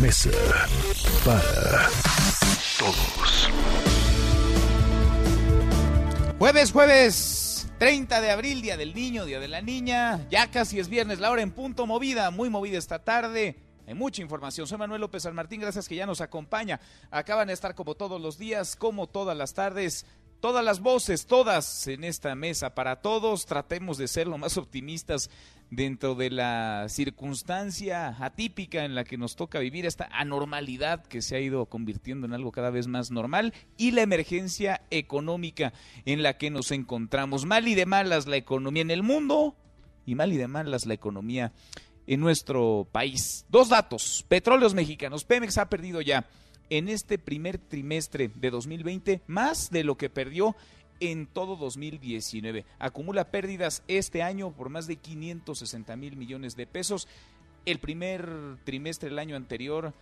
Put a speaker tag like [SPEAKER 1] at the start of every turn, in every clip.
[SPEAKER 1] Mesa para
[SPEAKER 2] Todos.
[SPEAKER 3] Jueves, jueves, 30 de abril, Día del Niño, Día de la Niña. Ya casi es viernes, la hora en punto movida, muy movida esta tarde. Hay mucha información. Soy Manuel López San Martín, gracias que ya nos acompaña. Acaban de estar como todos los días, como todas las tardes, todas las voces, todas en esta mesa para todos. Tratemos de ser lo más optimistas dentro de la circunstancia atípica en la que nos toca vivir, esta anormalidad que se ha ido convirtiendo en algo cada vez más normal y la emergencia económica en la que nos encontramos. Mal y de malas la economía en el mundo y mal y de malas la economía en nuestro país. Dos datos. Petróleos mexicanos. Pemex ha perdido ya en este primer trimestre de 2020 más de lo que perdió en todo 2019. Acumula pérdidas este año por más de 560 mil millones de pesos. El primer trimestre del año anterior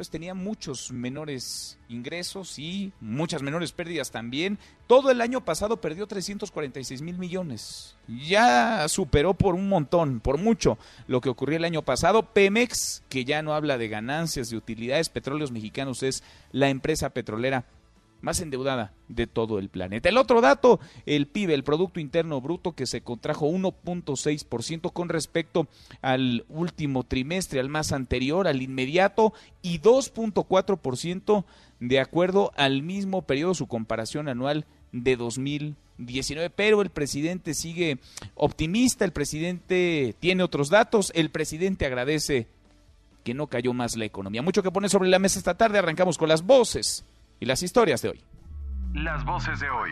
[SPEAKER 3] pues tenía muchos menores ingresos y muchas menores pérdidas también. Todo el año pasado perdió 346 mil millones. Ya superó por un montón, por mucho, lo que ocurrió el año pasado. Pemex, que ya no habla de ganancias, de utilidades, Petróleos Mexicanos es la empresa petrolera más endeudada de todo el planeta. El otro dato, el PIB, el Producto Interno Bruto, que se contrajo 1.6% con respecto al último trimestre, al más anterior, al inmediato, y 2.4% de acuerdo al mismo periodo, su comparación anual de 2019. Pero el presidente sigue optimista, el presidente tiene otros datos, el presidente agradece que no cayó más la economía. Mucho que pone sobre la mesa esta tarde, arrancamos con las voces y las historias de hoy.
[SPEAKER 4] Las voces de hoy.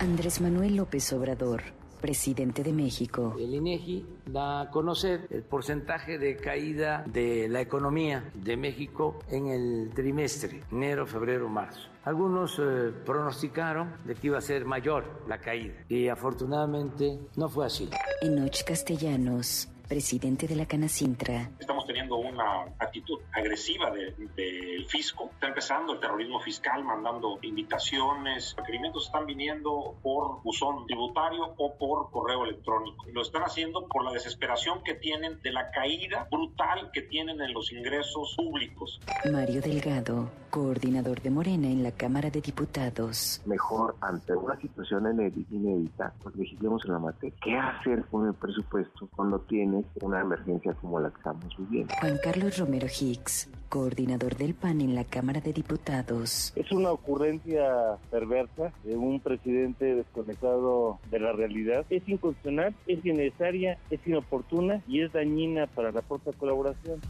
[SPEAKER 5] Andrés Manuel López Obrador, presidente de México.
[SPEAKER 6] El INEGI da a conocer el porcentaje de caída de la economía de México en el trimestre, enero, febrero, marzo. Algunos eh, pronosticaron de que iba a ser mayor la caída y afortunadamente no fue así.
[SPEAKER 5] Enoch Castellanos, presidente de la Canacintra.
[SPEAKER 7] Estamos teniendo una actitud agresiva de- del fisco. Está empezando el terrorismo fiscal, mandando invitaciones. Requerimientos están viniendo por buzón tributario o por correo electrónico. Lo están haciendo por la desesperación que tienen de la caída brutal que tienen en los ingresos públicos.
[SPEAKER 5] Mario Delgado, coordinador de Morena en la Cámara de Diputados.
[SPEAKER 8] mejor ante una situación inédi- inédita, pues legislemos en la materia. ¿Qué hacer con el presupuesto cuando tienes una emergencia como la que estamos viviendo?
[SPEAKER 5] Juan Carlos Romero Hicks, coordinador del PAN en la Cámara de Diputados.
[SPEAKER 9] Es una ocurrencia perversa de un presidente desconectado de la realidad. Es inconstitucional, es innecesaria, es inoportuna y es dañina para la propia colaboración.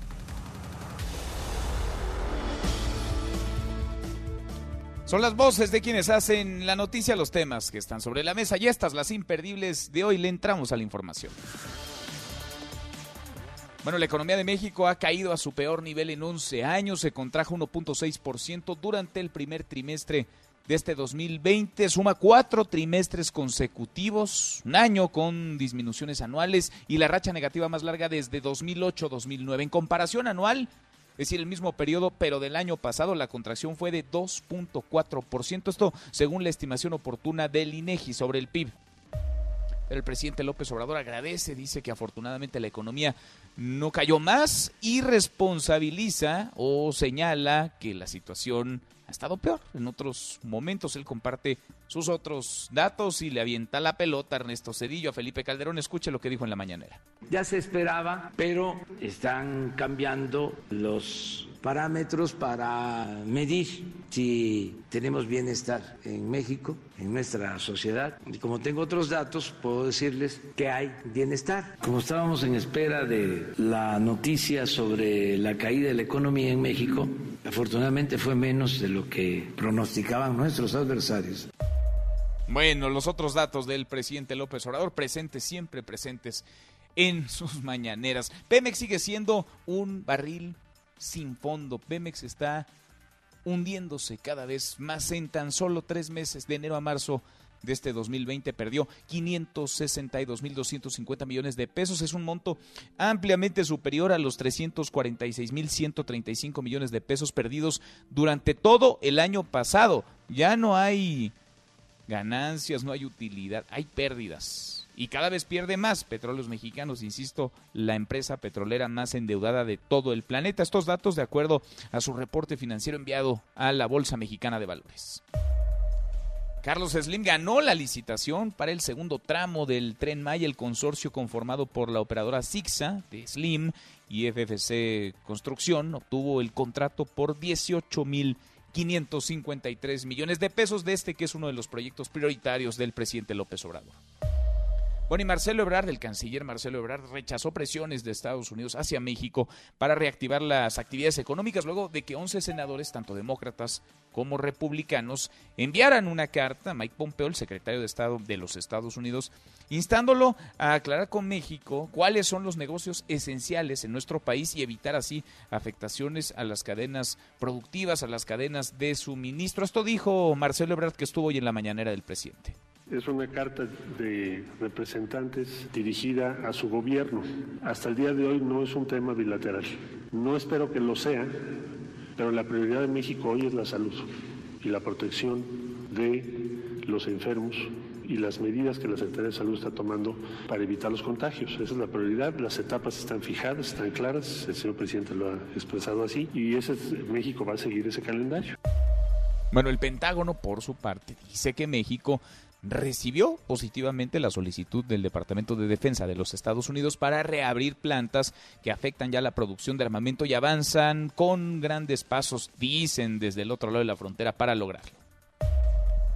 [SPEAKER 3] Son las voces de quienes hacen la noticia, los temas que están sobre la mesa y estas las imperdibles de hoy. Le entramos a la información. Bueno, la economía de México ha caído a su peor nivel en 11 años, se contrajo 1.6% durante el primer trimestre de este 2020, suma cuatro trimestres consecutivos, un año con disminuciones anuales y la racha negativa más larga desde 2008-2009. En comparación anual, es decir, el mismo periodo, pero del año pasado la contracción fue de 2.4%, esto según la estimación oportuna del INEGI sobre el PIB. El presidente López Obrador agradece, dice que afortunadamente la economía no cayó más y responsabiliza o señala que la situación ha estado peor. En otros momentos él comparte sus otros datos y le avienta la pelota a Ernesto Cedillo, a Felipe Calderón. Escuche lo que dijo en la mañanera.
[SPEAKER 6] Ya se esperaba, pero están cambiando los parámetros para medir si tenemos bienestar en México, en nuestra sociedad. Y como tengo otros datos, puedo decirles que hay bienestar. Como estábamos en espera de la noticia sobre la caída de la economía en México, afortunadamente fue menos de lo que pronosticaban nuestros adversarios.
[SPEAKER 3] Bueno, los otros datos del presidente López Obrador, presentes, siempre presentes en sus mañaneras. Pemex sigue siendo un barril sin fondo. Pemex está hundiéndose cada vez más en tan solo tres meses, de enero a marzo de este 2020 perdió 562.250 millones de pesos. Es un monto ampliamente superior a los 346.135 millones de pesos perdidos durante todo el año pasado. Ya no hay ganancias, no hay utilidad, hay pérdidas. Y cada vez pierde más petróleos mexicanos, insisto, la empresa petrolera más endeudada de todo el planeta. Estos datos de acuerdo a su reporte financiero enviado a la Bolsa Mexicana de Valores. Carlos Slim ganó la licitación para el segundo tramo del Tren Maya, el consorcio conformado por la operadora Sixa de Slim y FFC Construcción obtuvo el contrato por 18 mil 553 millones de pesos de este que es uno de los proyectos prioritarios del presidente López Obrador. Bueno, y Marcelo Ebrard, el canciller Marcelo Ebrard, rechazó presiones de Estados Unidos hacia México para reactivar las actividades económicas luego de que 11 senadores, tanto demócratas como republicanos, enviaran una carta a Mike Pompeo, el secretario de Estado de los Estados Unidos, instándolo a aclarar con México cuáles son los negocios esenciales en nuestro país y evitar así afectaciones a las cadenas productivas, a las cadenas de suministro. Esto dijo Marcelo Ebrard que estuvo hoy en la mañanera del presidente.
[SPEAKER 10] Es una carta de representantes dirigida a su gobierno. Hasta el día de hoy no es un tema bilateral. No espero que lo sea, pero la prioridad de México hoy es la salud y la protección de los enfermos y las medidas que la Secretaría de Salud está tomando para evitar los contagios. Esa es la prioridad. Las etapas están fijadas, están claras. El señor presidente lo ha expresado así y ese México va a seguir ese calendario.
[SPEAKER 3] Bueno, el Pentágono, por su parte, dice que México recibió positivamente la solicitud del Departamento de Defensa de los Estados Unidos para reabrir plantas que afectan ya la producción de armamento y avanzan con grandes pasos, dicen desde el otro lado de la frontera, para lograrlo.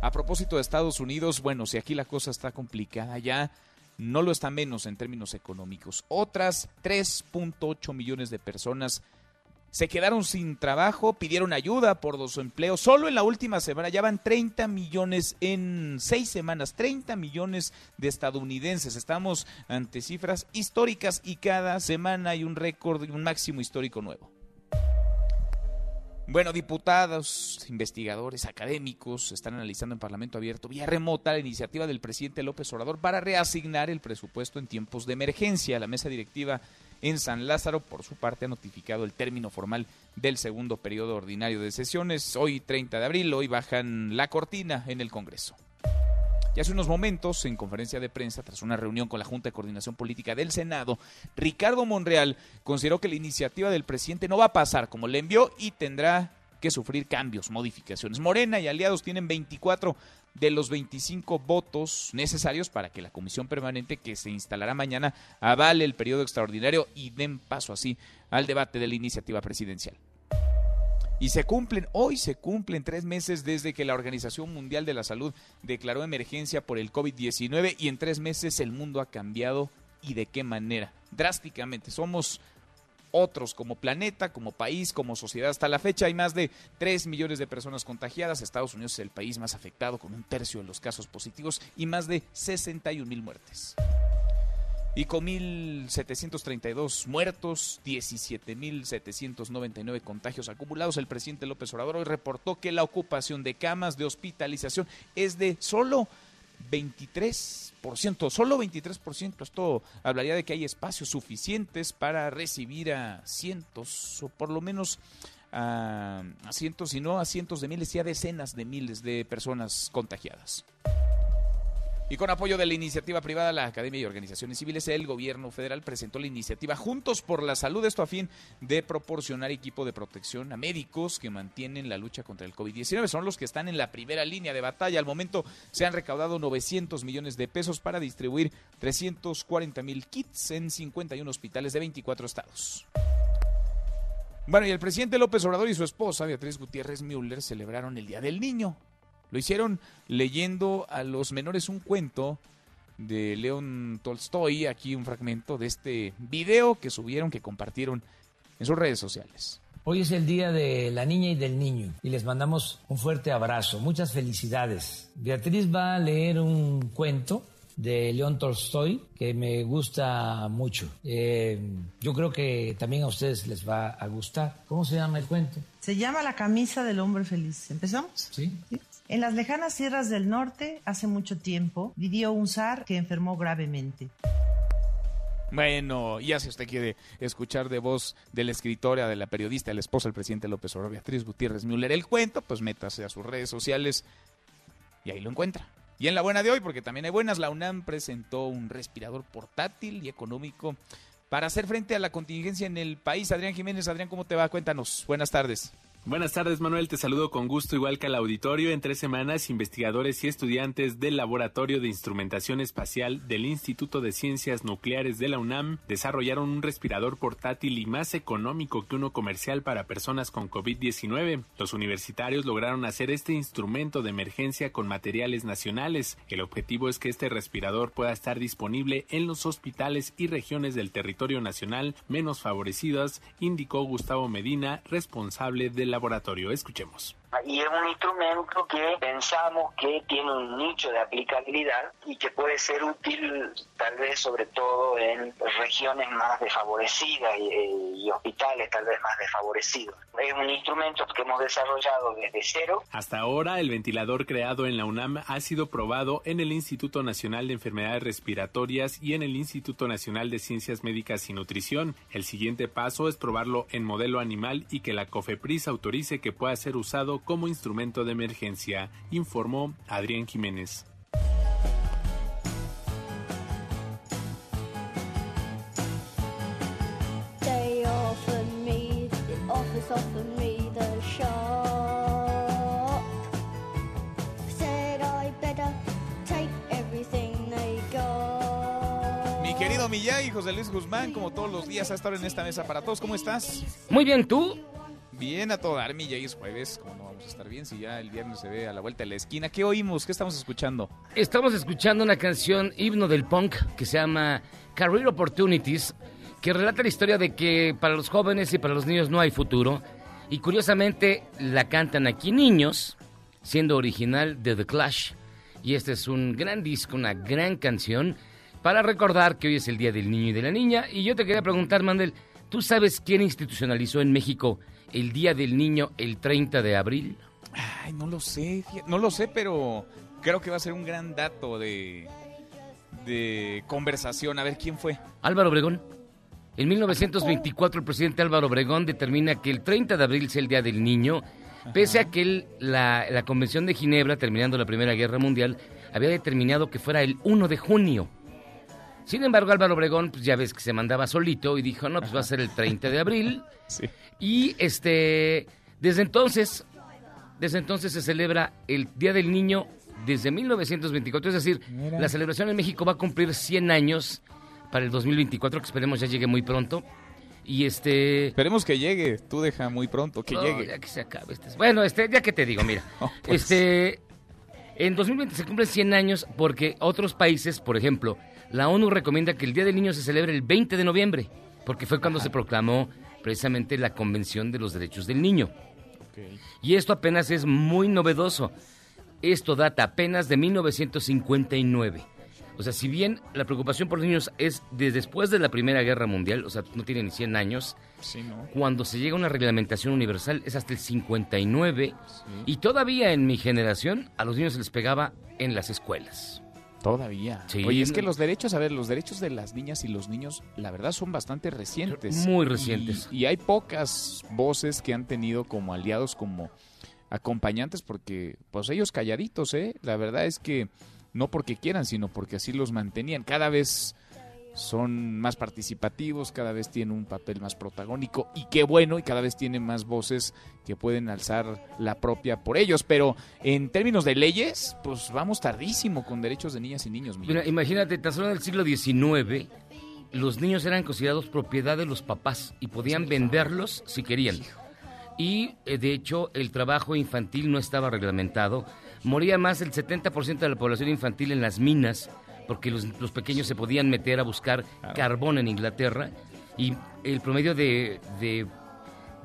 [SPEAKER 3] A propósito de Estados Unidos, bueno, si aquí la cosa está complicada ya, no lo está menos en términos económicos. Otras 3.8 millones de personas se quedaron sin trabajo, pidieron ayuda por su empleos. Solo en la última semana ya van 30 millones en seis semanas, 30 millones de estadounidenses. Estamos ante cifras históricas y cada semana hay un récord, un máximo histórico nuevo. Bueno, diputados, investigadores, académicos están analizando en Parlamento Abierto vía remota la iniciativa del presidente López Obrador para reasignar el presupuesto en tiempos de emergencia. La mesa directiva en San Lázaro, por su parte, ha notificado el término formal del segundo periodo ordinario de sesiones. Hoy 30 de abril, hoy bajan la cortina en el Congreso. Y hace unos momentos, en conferencia de prensa, tras una reunión con la Junta de Coordinación Política del Senado, Ricardo Monreal consideró que la iniciativa del presidente no va a pasar como le envió y tendrá que sufrir cambios, modificaciones. Morena y aliados tienen 24 de los 25 votos necesarios para que la comisión permanente que se instalará mañana avale el periodo extraordinario y den paso así al debate de la iniciativa presidencial. Y se cumplen, hoy se cumplen tres meses desde que la Organización Mundial de la Salud declaró emergencia por el COVID-19 y en tres meses el mundo ha cambiado y de qué manera. Drásticamente. Somos otros como planeta, como país, como sociedad. Hasta la fecha hay más de 3 millones de personas contagiadas. Estados Unidos es el país más afectado con un tercio de los casos positivos y más de 61 mil muertes. Y con 1.732 muertos, 17.799 contagios acumulados, el presidente López Obrador hoy reportó que la ocupación de camas de hospitalización es de solo 23%, solo 23%. Esto hablaría de que hay espacios suficientes para recibir a cientos o por lo menos a, cientos, y no a cientos de miles, y a decenas de miles de personas contagiadas. Y con apoyo de la iniciativa privada, la Academia y Organizaciones Civiles, el gobierno federal presentó la iniciativa Juntos por la Salud, esto a fin de proporcionar equipo de protección a médicos que mantienen la lucha contra el COVID-19. Son los que están en la primera línea de batalla. Al momento se han recaudado 900 millones de pesos para distribuir 340 mil kits en 51 hospitales de 24 estados. Bueno, y el presidente López Obrador y su esposa, Beatriz Gutiérrez Müller, celebraron el Día del Niño. Lo hicieron leyendo a los menores un cuento de León Tolstoy, aquí un fragmento de este video que subieron, que compartieron en sus redes sociales.
[SPEAKER 11] Hoy es el día de la niña y del niño y les mandamos un fuerte abrazo, muchas felicidades. Beatriz va a leer un cuento de León Tolstoy que me gusta mucho. Eh, yo creo que también a ustedes les va a gustar. ¿Cómo se llama el cuento?
[SPEAKER 12] Se llama La camisa del hombre feliz. ¿Empezamos?
[SPEAKER 11] Sí.
[SPEAKER 12] En las lejanas sierras del norte, hace mucho tiempo, vivió un zar que enfermó gravemente.
[SPEAKER 3] Bueno, ya si usted quiere escuchar de voz de la escritora, de la periodista, de la esposa del presidente López Obrador, Beatriz Gutiérrez Müller, el cuento, pues métase a sus redes sociales y ahí lo encuentra. Y en la buena de hoy, porque también hay buenas, la UNAM presentó un respirador portátil y económico para hacer frente a la contingencia en el país. Adrián Jiménez, Adrián, ¿cómo te va? Cuéntanos. Buenas tardes.
[SPEAKER 13] Buenas tardes, Manuel. Te saludo con gusto, igual que al auditorio. En tres semanas, investigadores y estudiantes del Laboratorio de Instrumentación Espacial del Instituto de Ciencias Nucleares de la UNAM desarrollaron un respirador portátil y más económico que uno comercial para personas con COVID-19. Los universitarios lograron hacer este instrumento de emergencia con materiales nacionales. El objetivo es que este respirador pueda estar disponible en los hospitales y regiones del territorio nacional menos favorecidas, indicó Gustavo Medina, responsable del laboratorio. Escuchemos.
[SPEAKER 14] Y es un instrumento que pensamos que tiene un nicho de aplicabilidad y que puede ser útil tal vez sobre todo en regiones más desfavorecidas y, y hospitales tal vez más desfavorecidos. Es un instrumento que hemos desarrollado desde cero.
[SPEAKER 13] Hasta ahora el ventilador creado en la UNAM ha sido probado en el Instituto Nacional de Enfermedades Respiratorias y en el Instituto Nacional de Ciencias Médicas y Nutrición. El siguiente paso es probarlo en modelo animal y que la COFEPRIS autorice que pueda ser usado como instrumento de emergencia, informó Adrián Jiménez.
[SPEAKER 3] Mi querido Millay, José Luis Guzmán, como todos los días, ha estado en esta mesa para todos. ¿Cómo estás?
[SPEAKER 15] Muy bien, ¿tú?
[SPEAKER 3] Bien, a todo dar, Millay, es jueves. ¿Cómo no vamos a estar bien si ya el viernes se ve a la vuelta de la esquina? ¿Qué oímos? ¿Qué estamos escuchando?
[SPEAKER 15] Estamos escuchando una canción himno del punk que se llama Career Opportunities, que relata la historia de que para los jóvenes y para los niños no hay futuro. Y curiosamente la cantan aquí niños, siendo original de The Clash. Y este es un gran disco, una gran canción, para recordar que hoy es el Día del Niño y de la Niña. Y yo te quería preguntar, Mandel, ¿tú sabes quién institucionalizó en México el Día del Niño el 30 de abril?
[SPEAKER 3] Ay, no lo sé, no lo sé, pero creo que va a ser un gran dato de, de conversación. A ver, ¿quién fue?
[SPEAKER 15] Álvaro Obregón. En 1924 el presidente Álvaro Obregón determina que el 30 de abril sea el Día del Niño, pese a que el- la, la Convención de Ginebra, terminando la Primera Guerra Mundial, había determinado que fuera el 1 de junio. Sin embargo, Álvaro Obregón, pues ya ves que se mandaba solito y dijo, no, pues va a ser el 30 de abril. Y este, desde entonces, desde entonces se celebra el Día del Niño desde 1924. Es decir,
[SPEAKER 3] Mira.
[SPEAKER 15] la celebración en México va a cumplir 100 años para el 2024, que esperemos ya llegue muy pronto. Y este...
[SPEAKER 3] Esperemos que llegue, tú deja muy pronto que
[SPEAKER 15] No,
[SPEAKER 3] llegue.
[SPEAKER 15] ya que se acabe este- Bueno, este, ya que te digo, mira.
[SPEAKER 3] pues.
[SPEAKER 15] Este, en 2020 se cumplen 100 años porque otros países, por ejemplo, la ONU recomienda que el Día del Niño se celebre el 20 de noviembre, porque fue cuando se proclamó precisamente la Convención de los Derechos del Niño. Y esto apenas es muy novedoso. Esto data apenas de 1959. O sea, si bien la preocupación por los niños es desde después de la Primera Guerra Mundial, o sea, no tiene ni 100 años,
[SPEAKER 3] Sí, ¿no?
[SPEAKER 15] cuando se llega a una reglamentación universal es hasta el 59 y todavía en mi generación a los niños se les pegaba en las escuelas.
[SPEAKER 3] Todavía.
[SPEAKER 15] Sí.
[SPEAKER 3] Oye, es que los derechos, a ver, los derechos de las niñas y los niños, la verdad, son bastante recientes.
[SPEAKER 15] Muy recientes.
[SPEAKER 3] Y, y hay pocas voces que han tenido como aliados, como acompañantes, porque, pues ellos calladitos, ¿eh? La verdad es que no porque quieran, sino porque así los mantenían. Cada vez son más participativos, cada vez tienen un papel más protagónico y qué bueno, y cada vez tienen más voces que pueden alzar la propia por ellos. Pero en términos de leyes, pues vamos tardísimo con derechos de niñas y niños. Miguel.
[SPEAKER 15] Mira, imagínate, tan solo en el siglo XIX los niños eran considerados propiedad de los papás y podían venderlos si querían. Y eh, de hecho el trabajo infantil no estaba reglamentado. Moría más del 70% de la población infantil en las minas porque los, los pequeños se podían meter a buscar carbón en Inglaterra y el promedio de, de,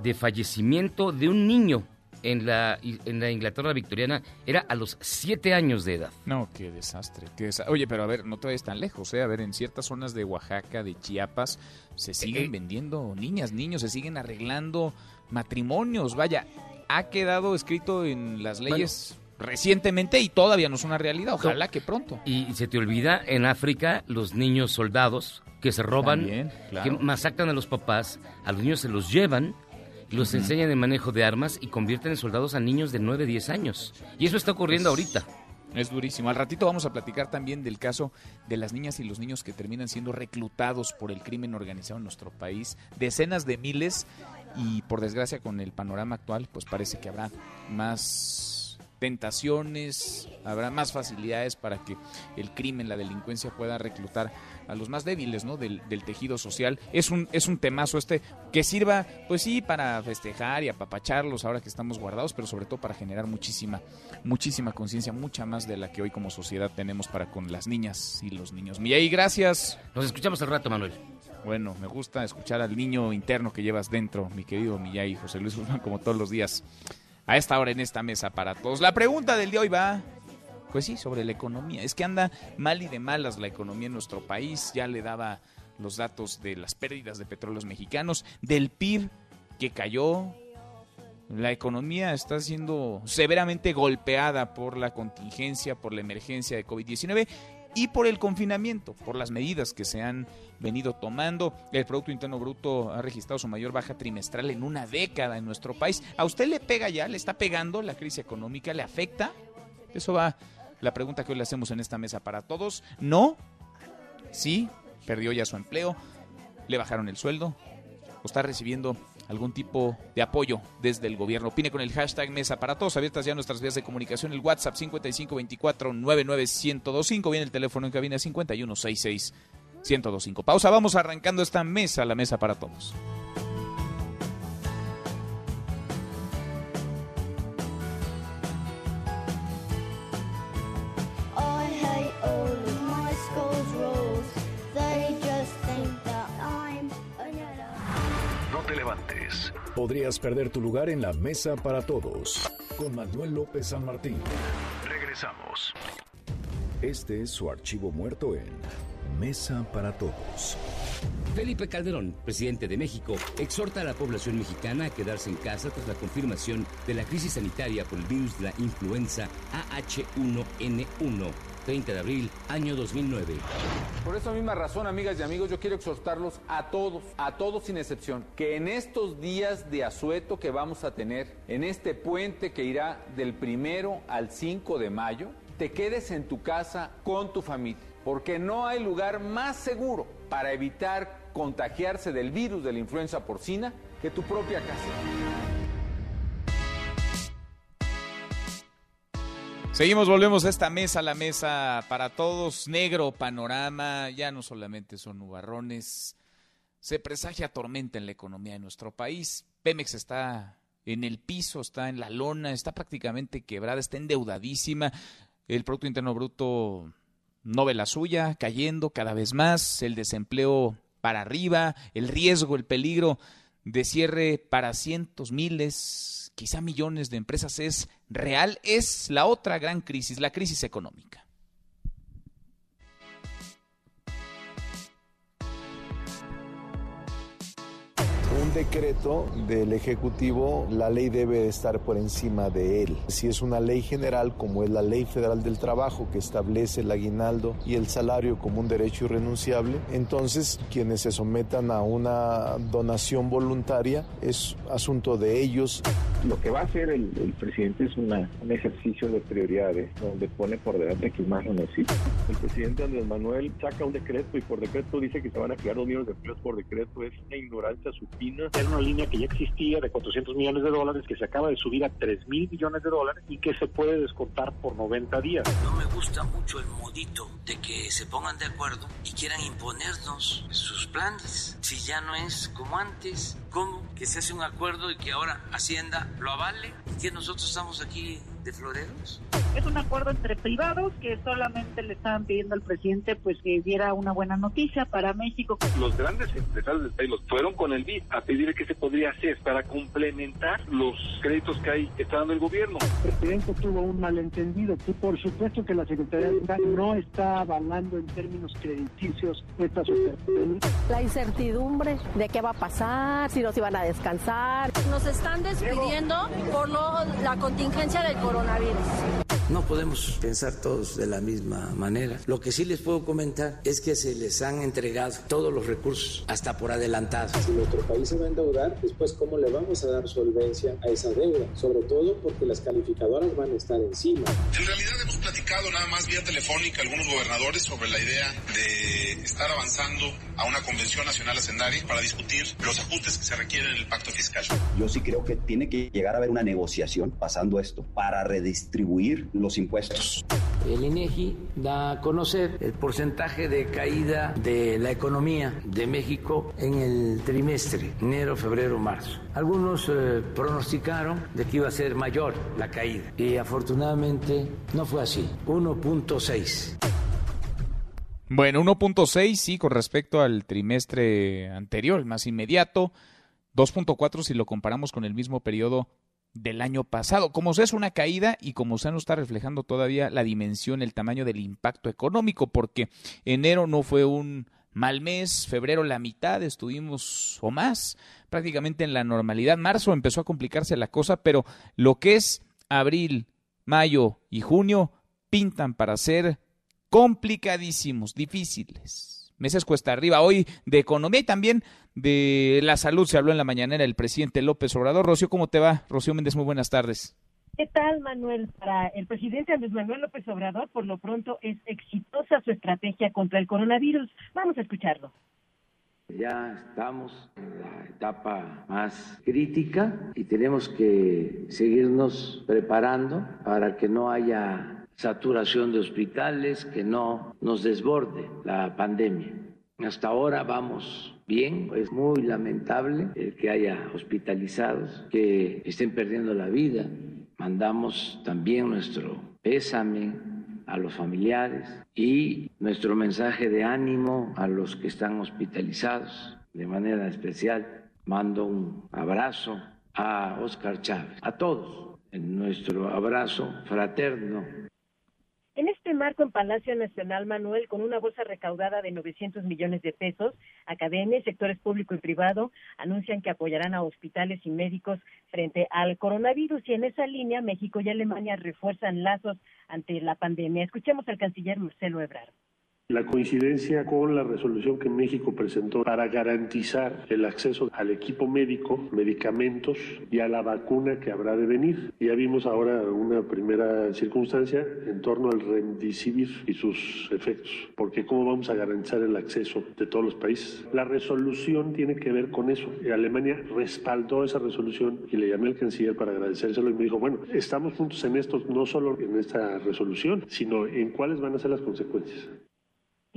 [SPEAKER 15] de fallecimiento de un niño en la, en la Inglaterra victoriana era a los siete años de edad.
[SPEAKER 3] No, qué desastre. qué desa- Oye, pero a ver, no te vayas tan lejos, ¿eh? A ver, en ciertas zonas de Oaxaca, de Chiapas, se siguen
[SPEAKER 15] Eh,
[SPEAKER 3] vendiendo niñas, niños, se siguen arreglando matrimonios. Vaya, ha quedado escrito en las leyes recientemente y todavía no es una realidad. Ojalá que pronto.
[SPEAKER 15] Y se te olvida, en África, los niños soldados que se roban,
[SPEAKER 3] También, claro.
[SPEAKER 15] que masacran a los papás, a los niños se los llevan, y los enseñan el manejo de armas y convierten en soldados a niños de 9, 10 años. Y eso está ocurriendo ahorita.
[SPEAKER 3] Es durísimo. Al ratito vamos a platicar también del caso de las niñas y los niños que terminan siendo reclutados por el crimen organizado en nuestro país. Decenas de miles y por desgracia con el panorama actual pues parece que habrá más tentaciones, habrá más facilidades para que el crimen, la delincuencia pueda reclutar a los más débiles ¿no? del, del tejido social. Es un, es un temazo este que sirva, pues sí, para festejar y apapacharlos ahora que estamos guardados, pero sobre todo para generar muchísima, muchísima conciencia, mucha más de la que hoy como sociedad tenemos para con las niñas y los niños. Miyay, gracias.
[SPEAKER 15] Nos escuchamos al rato, Manuel.
[SPEAKER 3] Bueno, me gusta escuchar al niño interno que llevas dentro, mi querido Miyay, José Luis Guzmán, como todos los días, a esta hora en esta mesa para todos. La pregunta del día hoy va, pues sí, sobre la economía. Es que anda mal y de malas la economía en nuestro país. Ya le daba los datos de las pérdidas de petróleos mexicanos, del PIB que cayó. La economía está siendo severamente golpeada por la contingencia, por la emergencia de COVID-19 y por el confinamiento, por las medidas que se han venido tomando. El Producto Interno Bruto ha registrado su mayor baja trimestral en una década en nuestro país. ¿A usted le pega ya? ¿Le está pegando la crisis económica? ¿Le afecta? Eso va la pregunta que hoy le hacemos en esta mesa para todos. ¿No? ¿Sí? ¿Perdió ya su empleo? ¿Le bajaron el sueldo? ¿O está recibiendo algún tipo de apoyo desde el gobierno? Opine con el hashtag Mesa para Todos. Abiertas ya nuestras vías de comunicación. El WhatsApp 5524-99125. Viene el teléfono en cabina 5166-1025. Pausa. Vamos arrancando esta mesa, la Mesa para Todos.
[SPEAKER 16] Podrías perder tu lugar en la mesa para todos. Con Manuel López San Martín. Regresamos. Este es su archivo muerto en Mesa para Todos.
[SPEAKER 17] Felipe Calderón, presidente de México, exhorta a la población mexicana a quedarse en casa tras la confirmación de la crisis sanitaria por el virus de la influenza AH1N1, 30 de abril, año 2009.
[SPEAKER 18] Por esa misma razón, amigas y amigos, yo quiero exhortarlos a todos, a todos sin excepción, que en estos días de asueto que vamos a tener, en este puente que irá del primero al 5 de mayo, te quedes en tu casa con tu familia, porque no hay lugar más seguro para evitar contagiarse del virus de la influenza porcina que tu propia casa.
[SPEAKER 3] Seguimos, volvemos a esta mesa, la mesa para todos. Negro panorama, ya no solamente son nubarrones, se presagia tormenta en la economía de nuestro país. Pemex está en el piso, está en la lona, está prácticamente quebrada, está endeudadísima. El Producto Interno Bruto no ve la suya, cayendo cada vez más, el desempleo para arriba, el riesgo, el peligro de cierre para cientos, miles, quizá millones de empresas es real, es la otra gran crisis, la crisis económica.
[SPEAKER 19] Un decreto del Ejecutivo, la ley debe estar por encima de él. Si es una ley general, como es la Ley Federal del Trabajo, que establece el aguinaldo y el salario como un derecho irrenunciable, entonces quienes se sometan a una donación voluntaria es asunto de ellos.
[SPEAKER 20] Lo que va a hacer el, el presidente es una- un ejercicio de prioridades, donde pone por delante quien más lo necesita.
[SPEAKER 21] El presidente Andrés Manuel saca un decreto y por decreto dice que se van a crear dos millones de empleos por decreto. Es una ignorancia supina.
[SPEAKER 22] Era una línea que ya existía de 400 millones de dólares que se acaba de subir a 3 mil millones de dólares y que se puede descontar por 90 días.
[SPEAKER 6] No me gusta mucho el modito de que se pongan de acuerdo y quieran imponernos sus planes. Si ya no es como antes, ¿cómo? Que se hace un acuerdo y que ahora Hacienda lo avale y que nosotros estamos aquí
[SPEAKER 23] de floreros?
[SPEAKER 24] Es un acuerdo entre privados que solamente le estaban pidiendo al presidente pues que diera una buena noticia para México.
[SPEAKER 21] Los grandes empresarios del país fueron con el BID a pedir qué se podría hacer para complementar los créditos que hay está dando el gobierno.
[SPEAKER 25] El presidente tuvo un malentendido y por supuesto que la Secretaría de Hacienda no está avalando en términos crediticios estas operaciones.
[SPEAKER 26] La incertidumbre de qué va a pasar, si nos iban a descansar.
[SPEAKER 27] Nos están despidiendo por lo, la contingencia del coronavirus.
[SPEAKER 6] No podemos pensar todos de la misma manera. Lo que sí les puedo comentar es que se les han entregado todos los recursos, hasta por adelantado.
[SPEAKER 28] Si nuestro país se va a endeudar, después cómo le vamos a dar solvencia a esa deuda, sobre todo porque las calificadoras van a estar encima.
[SPEAKER 29] En realidad hemos platicado nada más vía telefónica algunos gobernadores sobre la idea de estar avanzando a una convención nacional hacendaria para discutir los ajustes que se requieren en el pacto fiscal.
[SPEAKER 30] Yo sí creo que tiene que llegar a haber una negociación pasando esto para redistribuir los impuestos.
[SPEAKER 6] El INEGI da a conocer el porcentaje de caída de la economía de México en el trimestre, enero, febrero, marzo. Algunos eh, pronosticaron de que iba a ser mayor la caída y afortunadamente no fue así, 1.6.
[SPEAKER 3] Bueno, 1.6 sí con respecto al trimestre anterior, el más inmediato, 2.4 si lo comparamos con el mismo periodo del año pasado. Como se es una caída y como se no está reflejando todavía la dimensión, el tamaño del impacto económico, porque enero no fue un mal mes, febrero la mitad estuvimos o más prácticamente en la normalidad, marzo empezó a complicarse la cosa, pero lo que es abril, mayo y junio pintan para ser complicadísimos, difíciles. Meses cuesta arriba. Hoy de economía y también de la salud se habló en la mañanera el presidente López Obrador. Rocío, ¿cómo te va? Rocío Méndez, muy buenas tardes.
[SPEAKER 24] ¿Qué tal, Manuel? Para el presidente Andrés Manuel López Obrador, por lo pronto es exitosa su estrategia contra el coronavirus. Vamos a escucharlo.
[SPEAKER 6] Ya estamos en la etapa más crítica y tenemos que seguirnos preparando para que no haya saturación de hospitales, que no nos desborde la pandemia. Hasta ahora vamos bien, es muy lamentable el que haya hospitalizados, que estén perdiendo la vida. Mandamos también nuestro pésame a los familiares y nuestro mensaje de ánimo a los que están hospitalizados. De manera especial, mando un abrazo a Oscar Chávez, a todos, en nuestro abrazo fraterno
[SPEAKER 24] este marco, en Palacio Nacional, Manuel, con una bolsa recaudada de 900 millones de pesos, academias, sectores público y privado anuncian que apoyarán a hospitales y médicos frente al coronavirus. Y en esa línea, México y Alemania refuerzan lazos ante la pandemia. Escuchemos al canciller Marcelo Ebrard.
[SPEAKER 10] La coincidencia con la resolución que México presentó para garantizar el acceso al equipo médico, medicamentos y a la vacuna que habrá de venir. Ya vimos ahora una primera circunstancia en torno al remdesivir y sus efectos, porque cómo vamos a garantizar el acceso de todos los países. La resolución tiene que ver con eso. Alemania respaldó esa resolución y le llamé al canciller para agradecérselo y me dijo, bueno, estamos juntos en esto, no solo en esta resolución, sino en cuáles van a ser las consecuencias.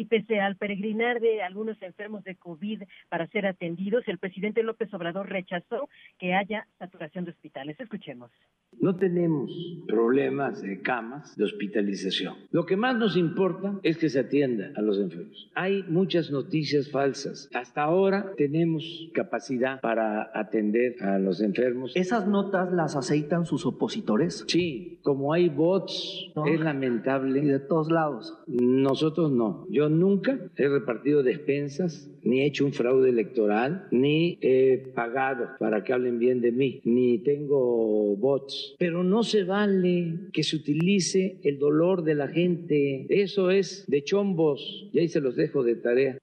[SPEAKER 24] Y pese al peregrinar de algunos enfermos de COVID para ser atendidos, el presidente López Obrador rechazó que haya saturación de hospitales. Escuchemos.
[SPEAKER 6] No tenemos problemas de camas de hospitalización. Lo que más nos importa es que se atienda a los enfermos. Hay muchas noticias falsas. Hasta ahora tenemos capacidad para atender a los enfermos.
[SPEAKER 31] ¿Esas notas las aceitan sus opositores?
[SPEAKER 6] Sí, como hay bots, es lamentable.
[SPEAKER 31] Y de todos lados.
[SPEAKER 6] Nosotros no. Yo nunca he repartido despensas, ni he hecho un fraude electoral, ni he pagado para que hablen bien de mí, ni tengo bots. Pero no se vale que se utilice el dolor de la gente. Eso es de chombos. Y ahí se los dejo de tarea.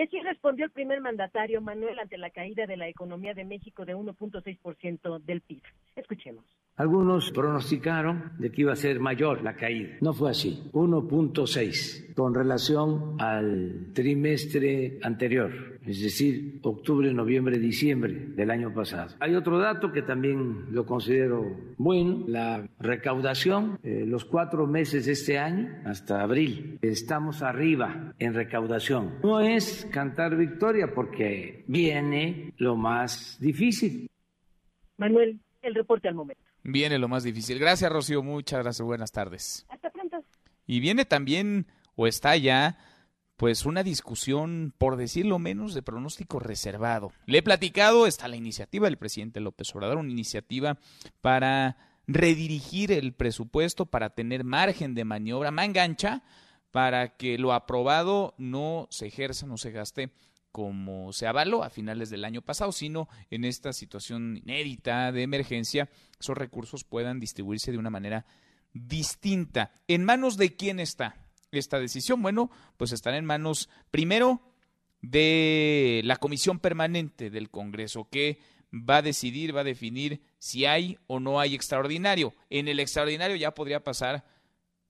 [SPEAKER 24] Y así respondió el primer mandatario Manuel ante la caída de la economía de México de 1.6% del PIB. Escuchemos.
[SPEAKER 6] Algunos pronosticaron de que iba a ser mayor la caída. No fue así, 1.6 con relación al trimestre anterior, es decir, octubre, noviembre, diciembre del año pasado. Hay otro dato que también lo considero bueno, la recaudación, eh, los cuatro meses de este año hasta abril, estamos arriba en recaudación. No es cantar victoria porque viene lo más difícil.
[SPEAKER 24] Manuel, el reporte al momento.
[SPEAKER 3] Viene lo más difícil. Gracias, Rocío. Muchas gracias. Buenas tardes.
[SPEAKER 24] Hasta pronto.
[SPEAKER 3] Y viene también, o está ya, pues una discusión, por decirlo menos, de pronóstico reservado. Le he platicado, está la iniciativa del presidente López Obrador, una iniciativa para redirigir el presupuesto, para tener margen de maniobra, mangancha, para que lo aprobado no se ejerza, no se gaste como se avaló a finales del año pasado, sino en esta situación inédita de emergencia, esos recursos puedan distribuirse de una manera distinta. ¿En manos de quién está esta decisión? Bueno, pues estará en manos primero de la comisión permanente del Congreso, que va a decidir, va a definir si hay o no hay extraordinario. En el extraordinario ya podría pasar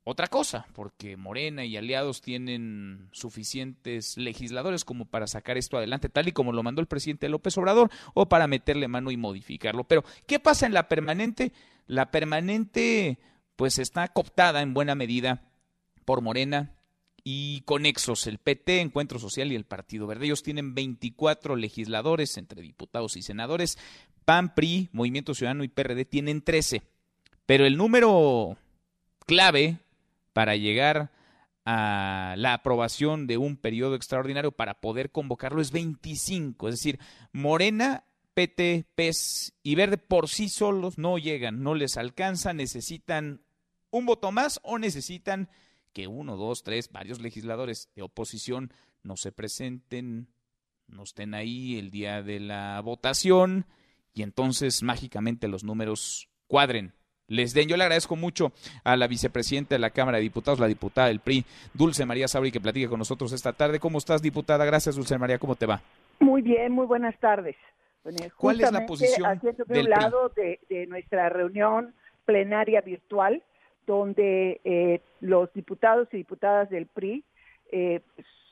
[SPEAKER 3] otra cosa, porque Morena y aliados tienen suficientes legisladores como para sacar esto adelante, tal y como lo mandó el presidente López Obrador, o para meterle mano y modificarlo. Pero, ¿qué pasa en la permanente? La permanente, pues está cooptada en buena medida por Morena y conexos, el PT, Encuentro Social y el Partido Verde. Ellos tienen 24 legisladores entre diputados y senadores. PAN, PRI, Movimiento Ciudadano y PRD tienen 13. Pero el número clave para llegar a la aprobación de un periodo extraordinario para poder convocarlo es 25. Es decir, Morena, PT, PES y Verde por sí solos no llegan, no les alcanza, necesitan un voto más o necesitan que uno, dos, tres, varios legisladores de oposición no se presenten, no estén ahí el día de la votación y entonces mágicamente los números cuadren les den. Yo le agradezco mucho a la vicepresidenta de la Cámara de Diputados, la diputada del PRI, Dulce María Sabri, que platique con nosotros esta tarde. ¿Cómo estás, diputada? Gracias, Dulce María. ¿Cómo te va?
[SPEAKER 32] Muy bien, muy buenas tardes.
[SPEAKER 3] ¿Cuál es la posición
[SPEAKER 32] del un lado de, de, nuestra reunión plenaria virtual, donde eh, los diputados y diputadas del PRI eh,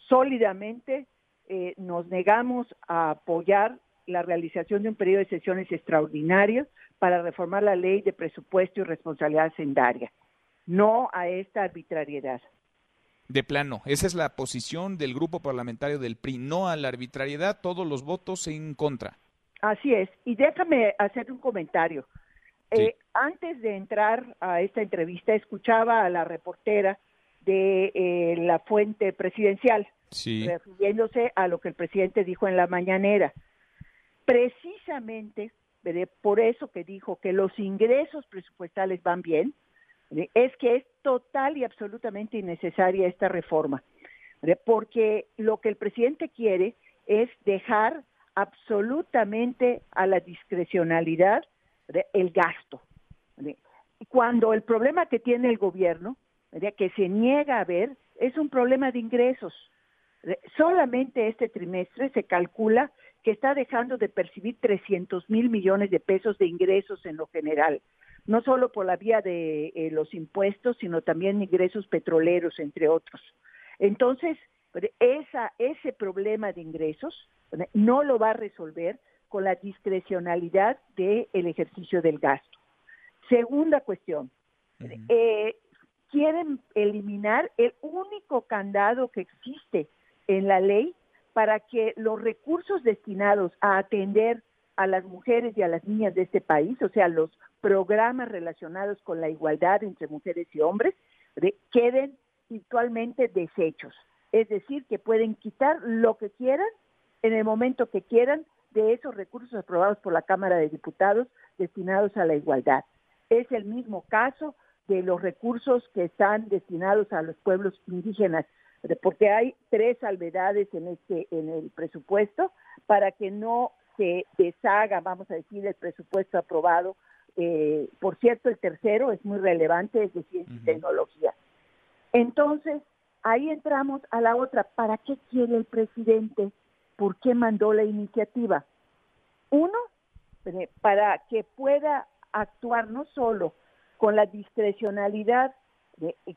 [SPEAKER 32] sólidamente eh, nos negamos a apoyar la realización de un periodo de sesiones extraordinarios para reformar la ley de presupuesto y responsabilidad hacendaria, no a esta arbitrariedad.
[SPEAKER 3] De plano, esa es la posición del grupo parlamentario del PRI, no a la arbitrariedad, todos los votos en contra.
[SPEAKER 32] Así es, y déjame hacer un comentario. Eh, antes de entrar a esta entrevista, escuchaba a la reportera de eh, la fuente presidencial, refiriéndose a lo que el presidente dijo en la mañanera. Precisamente por eso que dijo que los ingresos presupuestales van bien, es que es total y absolutamente innecesaria esta reforma, porque lo que el presidente quiere es dejar absolutamente a la discrecionalidad el gasto. Cuando el problema que tiene el gobierno, que se niega a ver, es un problema de ingresos. Solamente este trimestre se calcula que está dejando de percibir 300 mil millones de pesos de ingresos en lo general, no solo por la vía de eh, los impuestos, sino también ingresos petroleros, entre otros. Entonces, esa, ese problema de ingresos no lo va a resolver con la discrecionalidad del ejercicio del gasto. Segunda cuestión, eh, quieren eliminar el único candado que existe en la ley para que los recursos destinados a atender a las mujeres y a las niñas de este país, o sea, los programas relacionados con la igualdad entre mujeres y hombres, queden virtualmente deshechos. Es decir, que pueden quitar lo que quieran en el momento que quieran de esos recursos aprobados por la Cámara de Diputados destinados a la igualdad. Es el mismo caso de los recursos que están destinados a los pueblos indígenas porque hay tres salvedades en este en el presupuesto para que no se deshaga, vamos a decir, el presupuesto aprobado. Eh, por cierto, el tercero es muy relevante, es de ciencia y tecnología. Entonces, ahí entramos a la otra. ¿Para qué quiere el presidente? ¿Por qué mandó la iniciativa? Uno, eh, para que pueda actuar no solo con la discrecionalidad